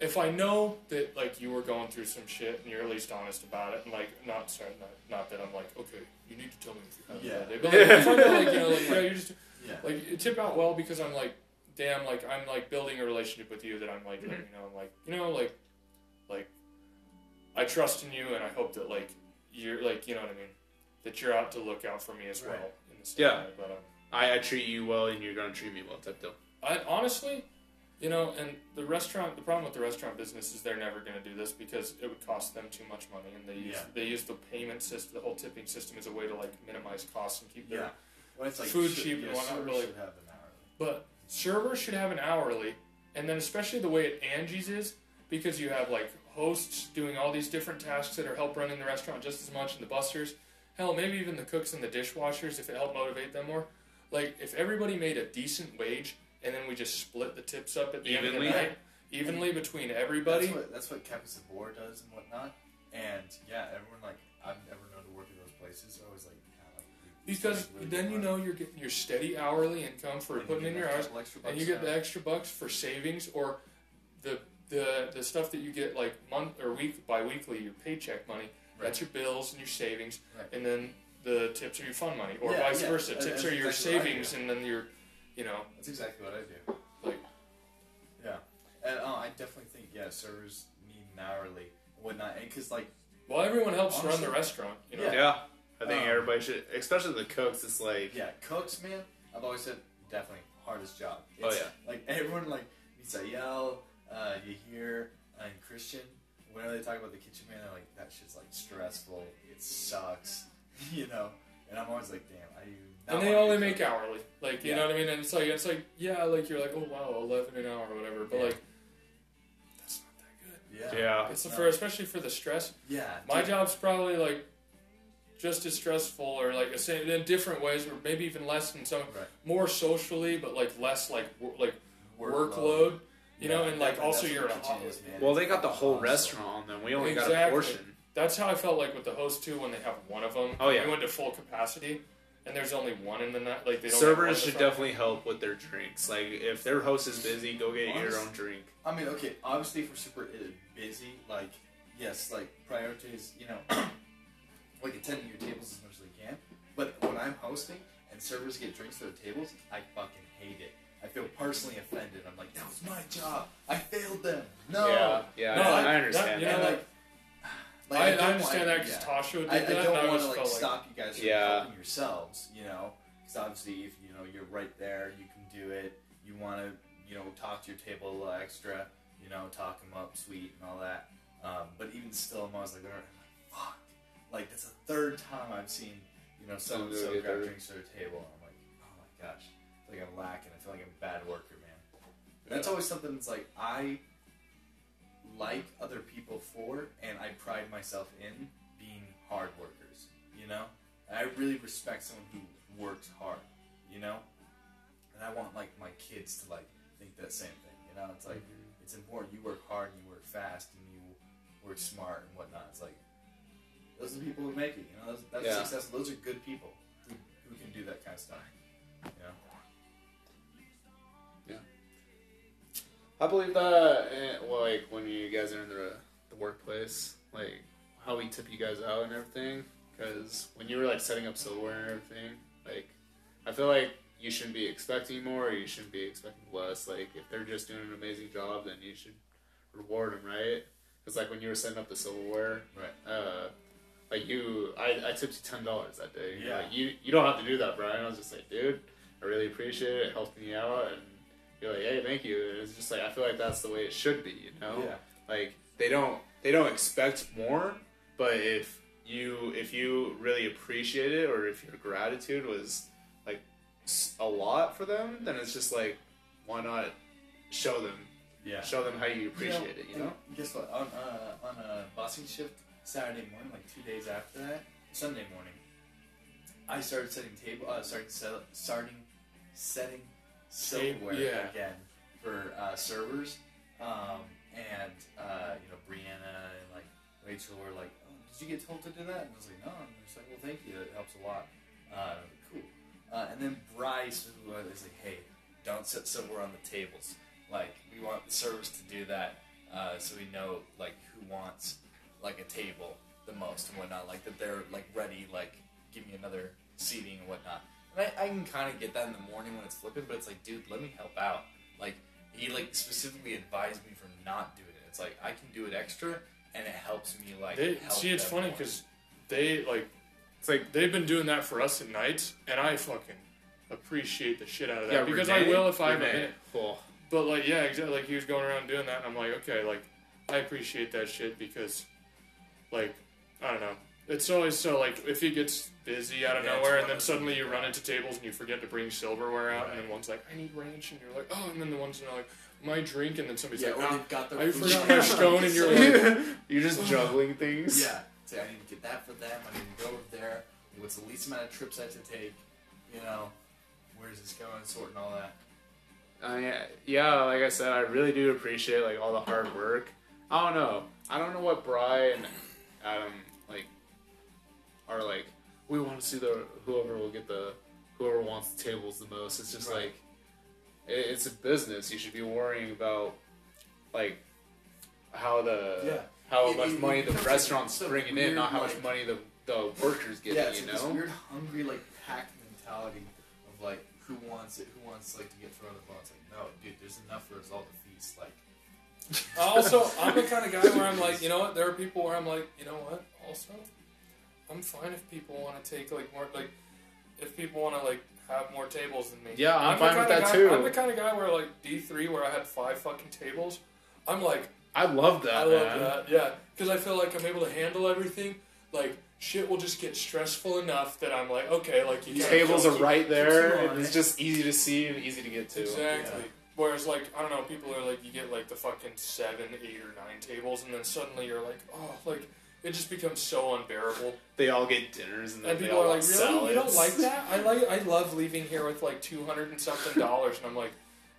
if I know that like you were going through some shit and you're at least honest about it, and like not sorry, not, not that I'm like okay, you need to tell me if you have a Yeah. bad day, but like, if I know like you know like yeah, you're just yeah. like you tip out well because I'm like damn like I'm like building a relationship with you that I'm like, like you know I'm like you know like like I trust in you and I hope that like you're like you know what I mean that you're out to look out for me as well in the Yeah. way. But um, I, I treat you well, and you're gonna treat me well, type deal. I honestly, you know, and the restaurant the problem with the restaurant business is they're never going to do this because it would cost them too much money and they use Yeah. they use the payment system the whole tipping system as a way to like minimize costs and keep their Yeah. Well, it's like Food should- cheap yeah, and whatnot, really. should have an hourly. But servers should have an hourly, and then especially the way at Angie's is because you have like hosts doing all these different tasks that are help running the restaurant just as much, and the busters, hell, maybe even the cooks and the dishwashers if it helped motivate them more. like if everybody made a decent wage and then we just split the tips up at the end Evenly? of the night evenly between everybody. That's what that's what Cafe Sabor does and whatnot. And yeah, everyone like I've never known to work in those places. So I was like, yeah, like we- Because really then you know you're getting your steady hourly income for And putting get in your hours, couple and you bucks get the extra bucks for savings or the the the stuff that you get like month or week by weekly your paycheck money. That's your bills and your savings, Right. and then the tips are your fun money, or Yeah, vice yeah, versa. that- Tips that's are your exactly savings, and then your, you know, That's exactly what I do. like Yeah, and uh, I definitely think yeah, servers need an hourly and whatnot, and because like well, everyone helps run the restaurant. You know, Yeah. Yeah, I think Um, everybody should, especially the cooks. It's like, yeah, cooks, man. I've always said definitely hardest job. Oh, yeah. like everyone like meets a yell. Uh, you hear in Christian whenever they talk about the kitchen man, they're like that shit's like stressful. It sucks, you know. And I'm always like, damn, I do. And they only make cook. hourly. Like you Yeah. know what I mean? And it's like it's like yeah, like you're like oh wow, eleven an hour or whatever. But Yeah. like that's not that good. Yeah, yeah, It's No. for especially for the stress. yeah. My dude. job's probably like just as stressful, or like the same in different ways, or maybe even less than some Right. more socially, but like less like like Workload. workload. You know, and like also That's you're what in a the kitchen hot. is, man. Well, they got the whole hustle. restaurant on them. We only got a portion. That's how I felt like with the host too when they have one of them. Oh, yeah. we went to full capacity, and there's only one in the night. Like they don't have one in Servers the should definitely help with their drinks. Like if their host is busy, go get your own drink. I mean, okay, obviously if we're super busy, like, yes, like, priorities, you know, like attending your tables as much as we can. But when I'm hosting and servers get drinks to their tables, I fucking hate it. I feel personally offended. I'm like, that was my job. I failed them. No. Yeah, yeah, No, I, I- understand that- you that. And know, like, I, I, don't understand want- that because yeah. Tasha did I, I that, and don't want to like felt like stop you guys from Yeah. helping yourselves, you know, because obviously if you know you're right there, you can do it. You want to, you know, talk to your table a little extra, you know, talk them up sweet and all that. Um, but even still, I'm always like, "Alright," I'm like, fuck, like that's the third time I've seen, you know, so and so grab drinks to their table. And I'm like, oh my gosh, I feel like I'm lacking. I feel like I'm a bad worker, man. That's always something that's like I like other people for, and I pride myself in being hard workers. You know, and I really respect someone who works hard. You know, and I want like my kids to like think that same thing. You know, it's like it's important you work hard and you work fast and you work smart and whatnot. It's like those are the people who make it. You know, those, that's Yeah. successful. Those are good people who, who can do that kind of stuff. You know. I believe that, eh, well, like when you guys are in the the workplace, like how we tip you guys out and everything. Because when you were like setting up silverware and everything, like I feel like you shouldn't be expecting more, or you shouldn't be expecting less. Like if they're just doing an amazing job, then you should reward them, right? Because like when you were setting up the silverware, Right. uh, like you, I, I tipped you ten dollars that day. Yeah. Like, you you don't have to do that, Brian. I was just like, dude, I really appreciate it. It helped me out, and you're like, hey, thank you. And it's just like I feel like that's the way it should be, you know? Yeah. Like they don't they don't expect more, but if you if you really appreciate it, or if your gratitude was like a lot for them, then it's just like, why not show them Yeah. show them how you appreciate it, you know? Guess what? On uh, on a bossing shift Saturday morning, like two days after that, Sunday morning, I started setting table. Uh, started sell, starting setting silverware yeah. again for uh, servers. Um, and uh, you know, Brianna and like Rachel were like, "Oh, did you get told to do that?" And I was like, "No." And they're just like, "Well, thank you. It helps a lot." Uh, cool. Uh, and then Bryce who uh, like, "Hey, don't set silverware on the tables. Like, we want the servers to do that, uh, so we know like who wants like a table the most and whatnot. Like that they're like ready. Like, give me another seating and whatnot." And I, I can kind of get that in the morning when it's flipping, but it's like, dude, let me help out. Like, he like specifically advised me for not doing it. It's like I can do it extra, and it helps me like. They, help see, it's funny because they like It's like they've been doing that for us at nights, and I fucking appreciate the shit out of that yeah, because Renee- I will if I have a Renee. minute. Oh, But like, yeah, exactly. Like he was going around doing that, and I'm like, okay, like I appreciate that shit because, like, I don't know. It's always so like if he gets busy out of Yeah, nowhere, and then suddenly you run into tables and you forget to bring silverware out, and then one's like, I need ranch, and you're like, oh, and then the one's are like, my drink, and then somebody's yeah, like, or ah, they've got their I food forgot my stone, and you're like, You're just juggling things. Yeah. Say, I need to get that for them. I need to go over there. What's the least amount of trips I have to take? You know. where's this going, sorting all that. I mean, yeah, like I said, I really do appreciate like all the hard work. I don't know. I don't know what Bry and Adam like are like. We want to see the whoever will get the whoever wants the tables the most. It's just Right. like it, it's a business. You should be worrying about like how the Yeah. how It- much it- money the restaurant's a bringing in, not how much money the the workers getting. yeah, it's you like this weird hungry like pack mentality of like who wants it, who wants like to get thrown the ball. It's like no, dude, there's enough for us all to feast. Like Also, I'm the kind of guy where I'm like, you know what? There are people where I'm like, you know what? Also, I'm fine if people want to take like more, like, if people want to like have more tables than me. Yeah, I'm the fine with that guy- too. I'm the kind of guy where like D three, where I had five fucking tables. I'm like, I love that. I love man. that. Yeah, because I feel like I'm able to handle everything. Like shit will just get stressful enough that I'm like, okay, like you tables are right there, you on and it's just easy to see and easy to get to. Exactly. Yeah. Whereas, like, I don't know, people are like, you get like the fucking seven, eight, or nine tables, and then suddenly you're like, oh, like, it just becomes so unbearable. They all get dinners, and then And they people all are like, really? You don't like that? I like, I love leaving here with like two hundred and something dollars, and I'm like,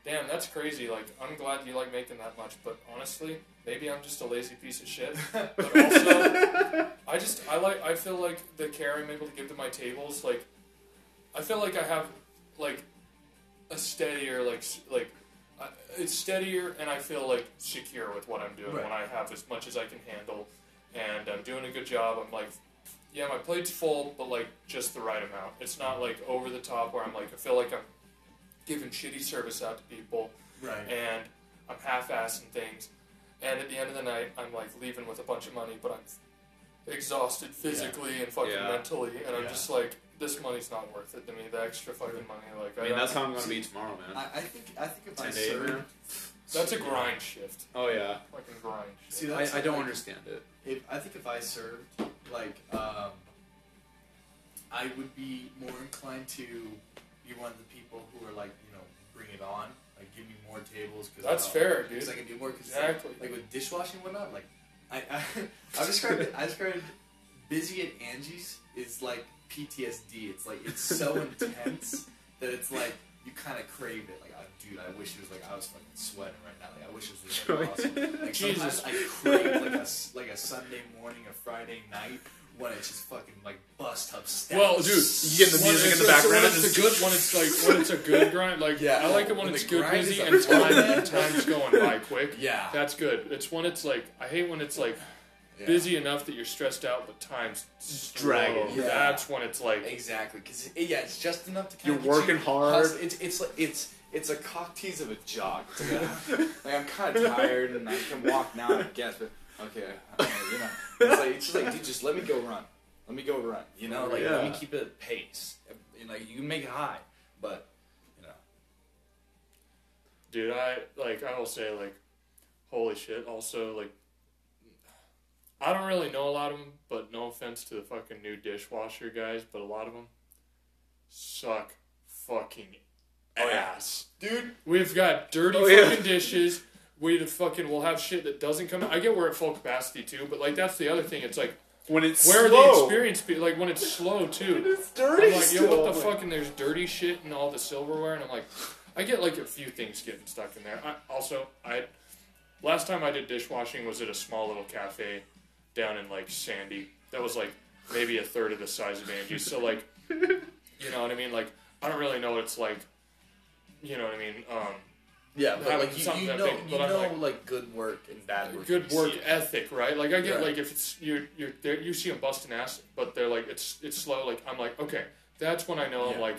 damn, that's crazy. Like, I'm glad you like making that much, but honestly, maybe I'm just a lazy piece of shit. But also, I just, I like, I feel like the care I'm able to give to my tables, like, I feel like I have like a steadier, like, like. Uh, it's steadier, and I feel like secure with what I'm doing Right. when I have as much as I can handle, and I'm doing a good job. I'm like, yeah, my plate's full, but like just the right amount. It's not like over the top where I'm like, I feel like I'm giving shitty service out to people, right. and I'm half-assing things, and at the end of the night, I'm like leaving with a bunch of money, but I'm exhausted physically and fucking Yeah. mentally, and I'm just like, this money's not worth it to me. The extra fucking money, like I mean, don't- that's how I'm gonna be tomorrow, man. I, I think I think if I Ten days, served, that's a grind shift, Oh yeah, fucking grind. Shift. See, I, that's I don't like- understand it. if I think if I served, like, um, I would be more inclined to be one of the people who are like, you know, bring it on, like, give me more tables. Cause That's fair, dude. Because I can do more. Cause Exactly. Like, like with dishwashing and whatnot, like, I I, I described I described busy at Angie's is like PTSD. It's like it's so intense that it's like you kind of crave it. Like, oh, dude, I wish it was like I was fucking sweating right now. Like, I wish it was like, awesome. Like Jesus. I crave like a like a Sunday morning or Friday night when it's just fucking like bust up steps. Well, dude, You get the when music in the background When it's a good, when it's like when it's a good grind, like Yeah. I like it when, When it's good busy and time and time's going by quick. yeah, That's good. It's when it's like I hate when it's like yeah. busy enough that you're stressed out, but time's Dragging. Yeah. That's when it's like Exactly, because yeah, it's just enough to kind You're of working you hard. hus- It's it's like it's it's a cock tease of a jog. Like, I'm kind of tired and I can walk now, I guess, but okay, I know, you know, it's like it's just like dude, just let me go run, let me go run. You know, like let me keep it at pace. And, like you can make it high, but you know, Dude, I like I will say like, holy shit. Also, like, I don't really know a lot of them, but no offense to the fucking new dishwasher guys, but a lot of them suck fucking Oh, yeah. ass. dude. We've got dirty Oh, yeah. fucking dishes. We the fucking we'll have shit that doesn't come. out. I get we're at full capacity too, but like that's the other thing. It's like When it's where are the slow. experienced people? Like when it's slow too. It's dirty I'm like, yo, still. what the fuck? And there's dirty shit and all the silverware, and I'm like, I get like a few things getting stuck in there. I, also, I last time I did dishwashing was at a small little cafe down in like Sandy. That was like maybe a third of the size of Angie's. So like, you know what I mean? Like, I don't really know what it's like. You know what I mean? Um, Yeah, but like you, you know, big, you know, like- like, good work and bad work. good work ethic, right? Like I get like if it's you're you're there, you see them busting ass, but they're like it's it's slow. Like I'm like okay, that's when I know I'm like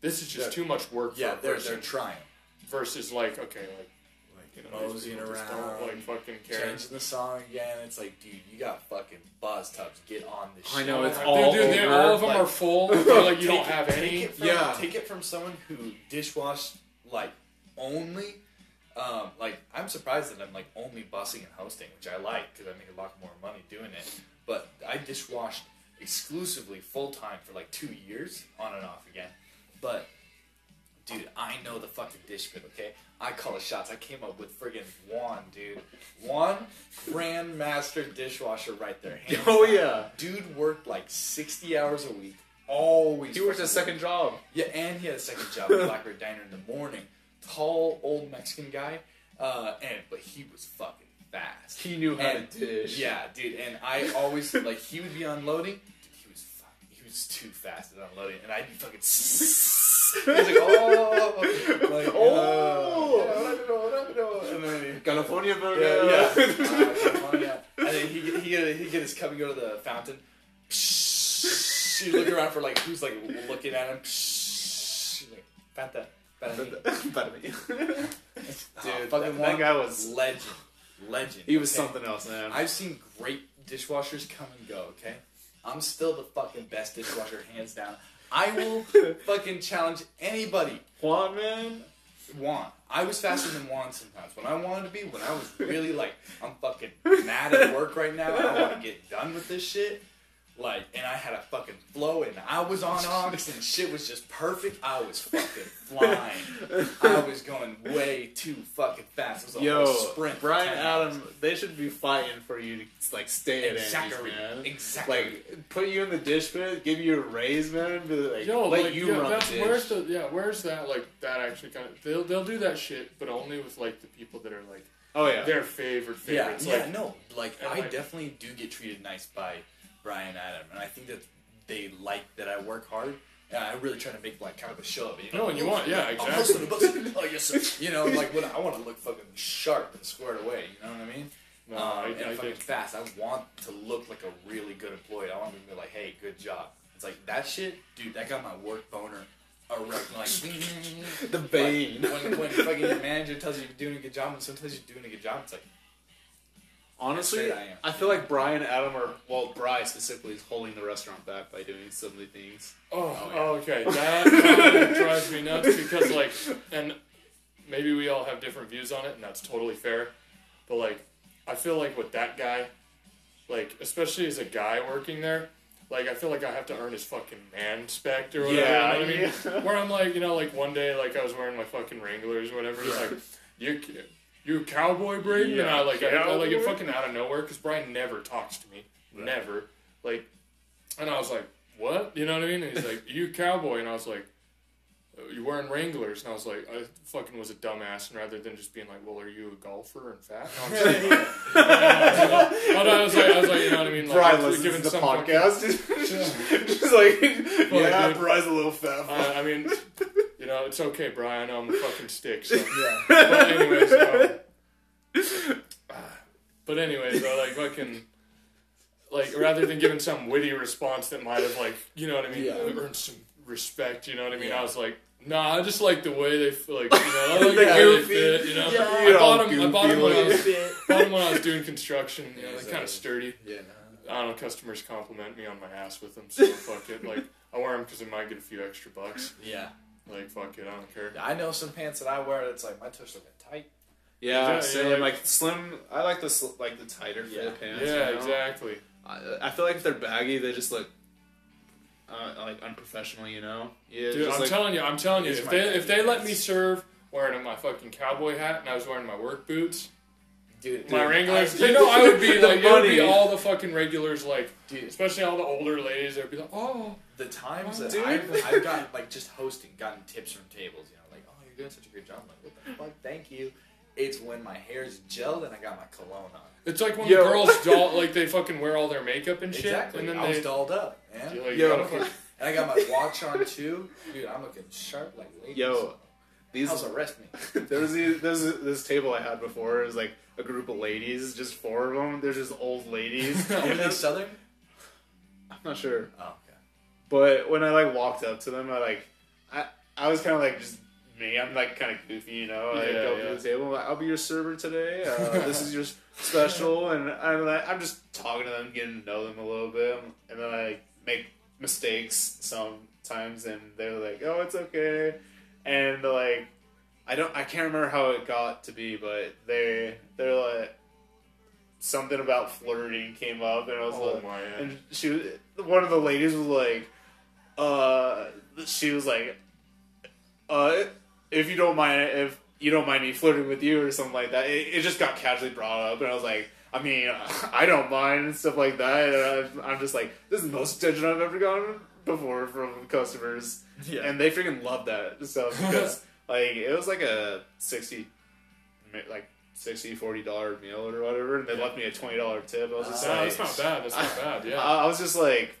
this is just Yeah. too much work Yeah, for a they're person they're trying, versus like okay like you know moseying people just around, don't like fucking care. changing the song again. It's like, dude, you got fucking buzz tubs. Get on this. I shit. know, it's Dude, all dude, they- over, all of them like- are full. They're like you don't Take it- have take any. From, Yeah. Take it from someone who dishwashed like only. Um, like I'm surprised that I'm like only bussing and hosting, which I like because I make a lot more money doing it. But I dishwashed exclusively full time for like two years, on and off again. But dude, I know the fucking dish. Okay, I call the shots. I came up with friggin' Juan, dude. Juan, grandmaster dishwasher right there. hands Oh down. yeah. Dude worked like 60 hours a week, always. He worked a second job. Yeah, and he had a second job at Blackbird Diner in the morning. Tall, old Mexican guy, uh, and but he was fucking fast. He knew how And- to dish. Yeah, dude, and I always like he would be unloading. Dude, he was fucking, he was too fast at unloading, and I'd be fucking. He was like, oh, like, Oh. uh, yeah, rápido, rápido. and then he, California burger. yeah, yeah. Yeah. And then he he get he get his cup and go to the fountain. You look around for like who's like looking at him. He's like, Fanta, Fanta. Better me. Dude, Dude, fucking that, that guy was. legend, legend. He was okay? something else, man. I've seen great dishwashers come and go. Okay, I'm still the fucking best dishwasher, hands down. I will fucking challenge anybody. Juan, man. Juan. I was faster than Juan sometimes. When I wanted to be, when I was really like, I'm fucking mad at work right now. I want to get done with this shit. Like, and I had a fucking flow, and I was on ox, and shit was just perfect. I was fucking flying. I was going way too fucking fast. It was a Yo, whole sprint. for Brian 10 Adam, they should be fighting for you to like stay at Exactly. Angie's, man. Exactly. Like put you in the dish pit, give you a raise, man. and Be like, Yo, let like, you yeah, run that's the dish. where's the yeah, where's that like that actually kind of they'll they'll do that shit, but only with like the people that are like oh yeah, their favorite Yeah, favorites. yeah, like, no. Like, I like- definitely do get treated nice by Brian Adam, and I think that they like that I work hard. And I really try to make like kind of a show of it. You know, No, and you want- yeah, exactly. Oh yes, sir. You know, like when I want to look fucking sharp and squared away. You know what I mean? No, um, I- and I fucking fast. I want to look like a really good employee. I want to be like, hey, good job. It's like that shit, dude. That got my work boner. Erect, like the bane. Like, when when fucking your manager tells you you're doing a good job, and sometimes you're doing a good job, it's like. Honestly, Straight I. I feel like Brian Adam or well, Bry specifically is holding the restaurant back by doing of the things. Oh, Oh, yeah. Oh, okay. That drives me nuts because, like, and maybe we all have different views on it, and that's totally fair. But like, I feel like with that guy, like, especially as a guy working there, like, I feel like I have to earn his fucking man spect or whatever. Yeah, you know what I mean? yeah. Where I'm like, you know, like one day, like I was wearing my fucking Wranglers or whatever. He's like, you. You a cowboy, Brady? and I like, I, I like it fucking out of nowhere because Brian never talks to me, never. Like, and I was like, what? You know what I mean? And he's like, you cowboy. And I was like, "Uh, you wearing Wranglers? And I was like, I fucking was a dumbass. And rather than just being like, well, are you a golfer and fat? No, I'm just like, Oh, I was like, I was like, you know what I mean? Like, Brian I was listens giving to the some podcast. Just like, yeah, dude. Brian's a little fat. fucking- I, I mean, you know, it's okay, Brian. I'm a fucking stick. So. Yeah. But anyways, um, but anyways, like fucking, like rather than giving some witty response that might have like, you know what I mean, Yeah. earned some respect. You know what I mean? Yeah. I was like. Nah, I just like the way they like, you know, I like The the way they goofy. fit, you know. Yeah, I bought them. I bought them when I was bought them when I was doing construction. You know, they're kind of sturdy. Yeah. I don't know. Customers compliment me on my ass with them, so fuck it. Like I wear them because I might get a few extra bucks. Yeah. Like fuck it, I don't care. I know some pants that I wear that's like my tush looking tight. Yeah, Yeah, same. yeah, like, like- slim. I like the sl- like the tighter fit Yeah. pants. Yeah, you know? exactly. I, I feel like if they're baggy, they just look uh, like unprofessional. You know? Yeah, Dude, just I'm like, telling you, I'm telling you, if they if they let me serve wearing my fucking cowboy hat and I was wearing my work boots, Dude, my dude, Wranglers, I- you know, I would be like, it would be all the fucking regulars, like, Dude, especially all the older ladies. They'd be like, oh, the times that dude. I've, I've gotten like just hosting, gotten tips from tables, you know, like, oh, you're doing such a great job. I'm like, what the fuck? Thank you. It's when my hair's gelled and I got my cologne on. it's like when Yo. the girls doll, like they fucking wear all their makeup and shit, Exactly. and then I they, was dolled up, man. you're Yo. gotta And I got my watch on too. Dude, I'm looking sharp like ladies. Yo, these How's arrest me? there was these, there was this table I had before. It was like a group of ladies, just four of them. They're just old ladies. Are they southern? I'm not sure, Oh, okay. But when I like walked up to them, I like, I I was kind of like just me. I'm like kind of goofy, you know. I Yeah, go yeah. to the table. I'll be your server today. Uh, this is your special, and I'm like, I'm just talking to them, getting to know them a little bit, and then I make mistakes sometimes, and they're like, "Oh, it's okay," and like, I don't, I can't remember how it got to be, but they they're like something about flirting came up, and I was oh like, my, and she one of the ladies was like uh she was like uh if you don't mind if you don't mind me flirting with you or something like that it, it just got casually brought up and i was like i mean i don't mind and stuff like that and I, i'm just like this is the most attention i've ever gotten before from customers, Yeah. and they freaking love that stuff because like it was like a sixty, like 60 40 dollar meal or whatever, and they left me a twenty dollar tip. I was just No, like, that's not bad. That's not bad. Yeah. I, I was just like,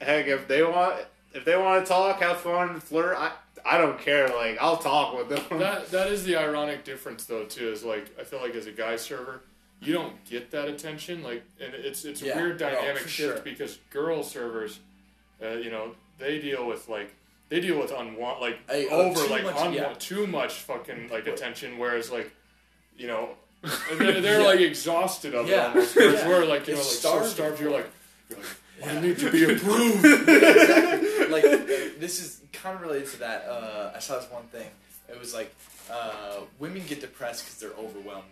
heck, if they want, if they want to talk, have fun, flirt, I, I don't care. Like, I'll talk with them. that that is the ironic difference though too is like I feel like as a guy server you don't get that attention like and it's it's a Yeah, weird dynamic for shift sure. because girl servers uh, you know they deal with like they deal with unwant like Hey, oh, over too like much- unwa- yeah. too much fucking like attention whereas like you know they're, they're like exhausted of Yeah. it almost whereas Yeah. we're like you know like starved so starved you're like you're like I need to be approved exactly. Like this is kind of related to that. Uh, I saw this one thing. It was like uh, women get depressed because they're overwhelmed,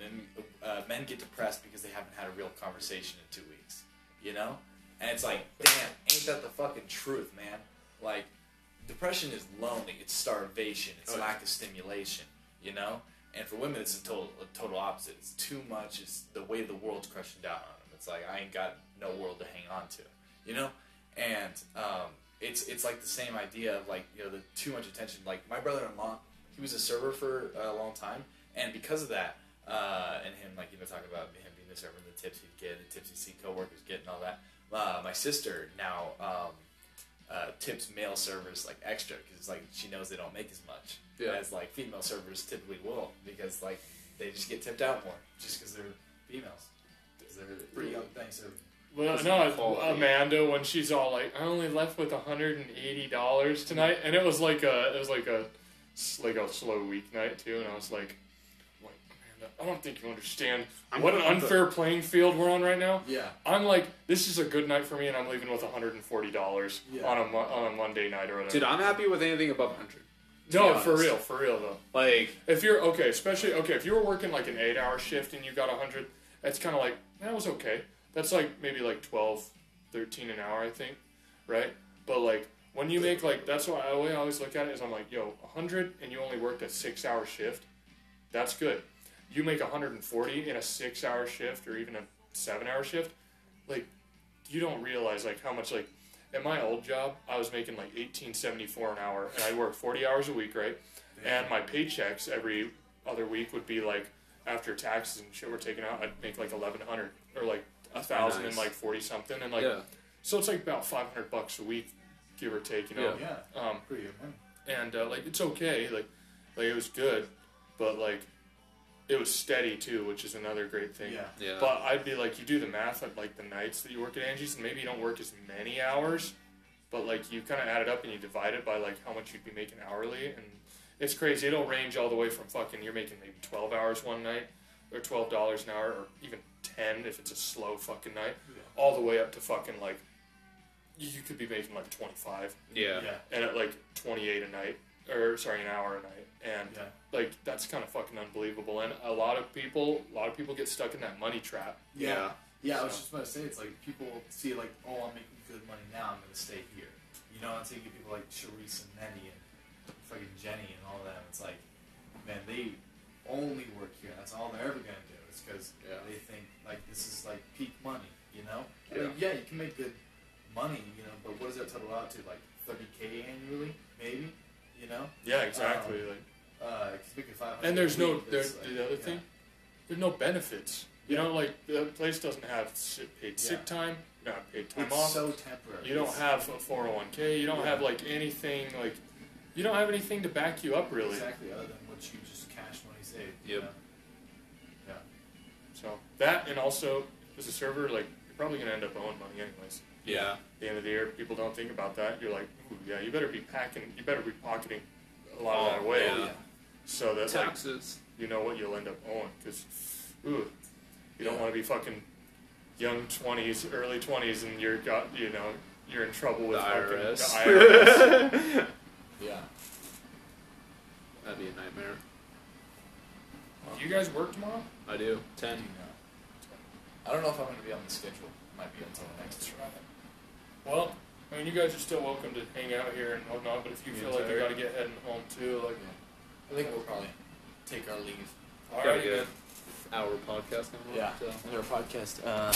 uh, men get depressed because they haven't had a real conversation in two weeks. You know, and it's like, damn, ain't that the fucking truth, man? Like, depression is lonely. It's starvation. It's lack of stimulation. You know. And for women, it's a total, a total opposite. It's too much. It's the way the world's crushing down on them. It's like I ain't got no world to hang on to, you know. And um, it's it's like the same idea of like you know the too much attention. Like my brother-in-law, he was a server for a long time, and because of that, uh, and him like you know talking about him being a server, and the tips he'd get, the tips he'd see coworkers get, and all that. Uh, my sister now um, uh, tips male servers like extra because it's like she knows they don't make as much Yeah. as like female servers typically will because like they just get tipped out more just because they're females. Because they're pretty young things. Well, no, the quality. Amanda when she's all like, "I only left with hundred and eighty dollars tonight," and it was like a, it was like a, like a slow weeknight too, and I was like, like Amanda, I don't think you understand I'm what an gonna have to- unfair playing field we're on right now. yeah, I'm like, this is a good night for me, and I'm leaving with hundred and forty dollars Yeah. on a on a Monday night or whatever. Dude, I'm happy with anything above hundred. no, for real, for real though. Like, If you're okay, especially okay, if you were working like an eight hour shift and you got 100, that's kind of like, that was okay. That's like maybe like 12, 13 an hour, I think, right? But like, when you make like, that's why the way I always look at it is I'm like, yo, 100 and you only worked a six hour shift, that's good. You make 140 in a six hour shift or even a seven hour shift, like, you don't realize like how much like, at my old job, I was making like 1874 an hour and I worked 40 hours a week, right? and my paychecks every other week would be like after taxes and shit were taken out, I'd make like eleven hundred or like a thousand and like forty something, and like yeah, so it's like about five hundred bucks a week, give or take, you know. yeah, Um, pretty good money. and uh, like it's okay, like like it was good, but like it was steady too, which is another great thing. Yeah, yeah. But I'd be like, you do the math at like the nights that you work at Angie's, and maybe you don't work as many hours, but like you kind of add it up and you divide it by like how much you'd be making hourly, and it's crazy. It'll range all the way from fucking you're making maybe twelve hours one night, or twelve dollars an hour, or even ten if it's a slow fucking night, all the way up to fucking like you you could be making like twenty five, yeah. yeah, and at like twenty eight a night, or sorry, an hour a night, and yeah. like that's kind of fucking unbelievable. And a lot of people, a lot of people get stuck in that money trap. Yeah. Yeah, I was just about to say, it's like people see like, oh, I'm making good money now, I'm going to stay here. You know, until you get people like Charisse and Nettie and fucking Jenny and all that. It's like, man, they only work here. That's all they're ever going to do. It's because Yeah. they think like this is like peak money, you know? Yeah. mean, yeah, you can make good money, you know, but what does that total out to? Like 30K annually, maybe? You know? Yeah, exactly. Um, like, Uh, 'cause making 500 and there's no week, there, like, the other yeah. thing, there's no benefits. You Yeah. know, like the place doesn't have sick, paid sick Yeah. time. You don't have paid time It's off. so temporary. you don't have a 401k. You don't Yeah. have like anything like you don't have anything to back you up really. Exactly, other than what you Yep. Yeah. So that and also as a server, like you're probably gonna end up owing money anyways. Yeah. At the end of the year, people don't think about that. You're like, Ooh, yeah, you better be packing. You better be pocketing a lot of that Oh, away, yeah. so that like, Taxes. you know what you'll end up owing. Because, ooh, you don't want to be fucking young twenties, early twenties, and you're got you know you're in trouble with The fucking IRS. the IRS. Yeah. That'd be a nightmare. You guys work tomorrow? I do. Ten. I don't know if I'm going to be on the schedule. Might be until next Friday. Well, I mean, you guys are still welcome to hang out here and whatnot. But if you Me feel like you Terry. got to get heading home too, like, I think we'll probably take our leave. all Gotta right, get then. Hour podcast coming on. Yeah. So. Another podcast. Uh,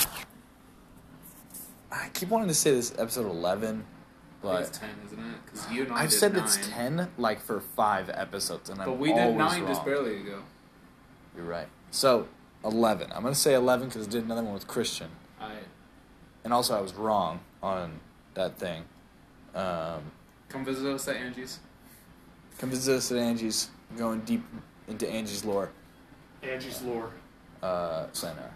I keep wanting to say this episode 11, I think But it's ten, isn't it? Because you and I I've did said nine, it's ten like for five episodes, and I'm but we did nine wrong. just barely ago. You're right. So eleven. I'm gonna say eleven because I did another one with Christian, I and also I was wrong on that thing. Um, come visit us at Angie's. come visit us at Angie's. Going deep into Angie's lore. Angie's lore. Uh, sayonara.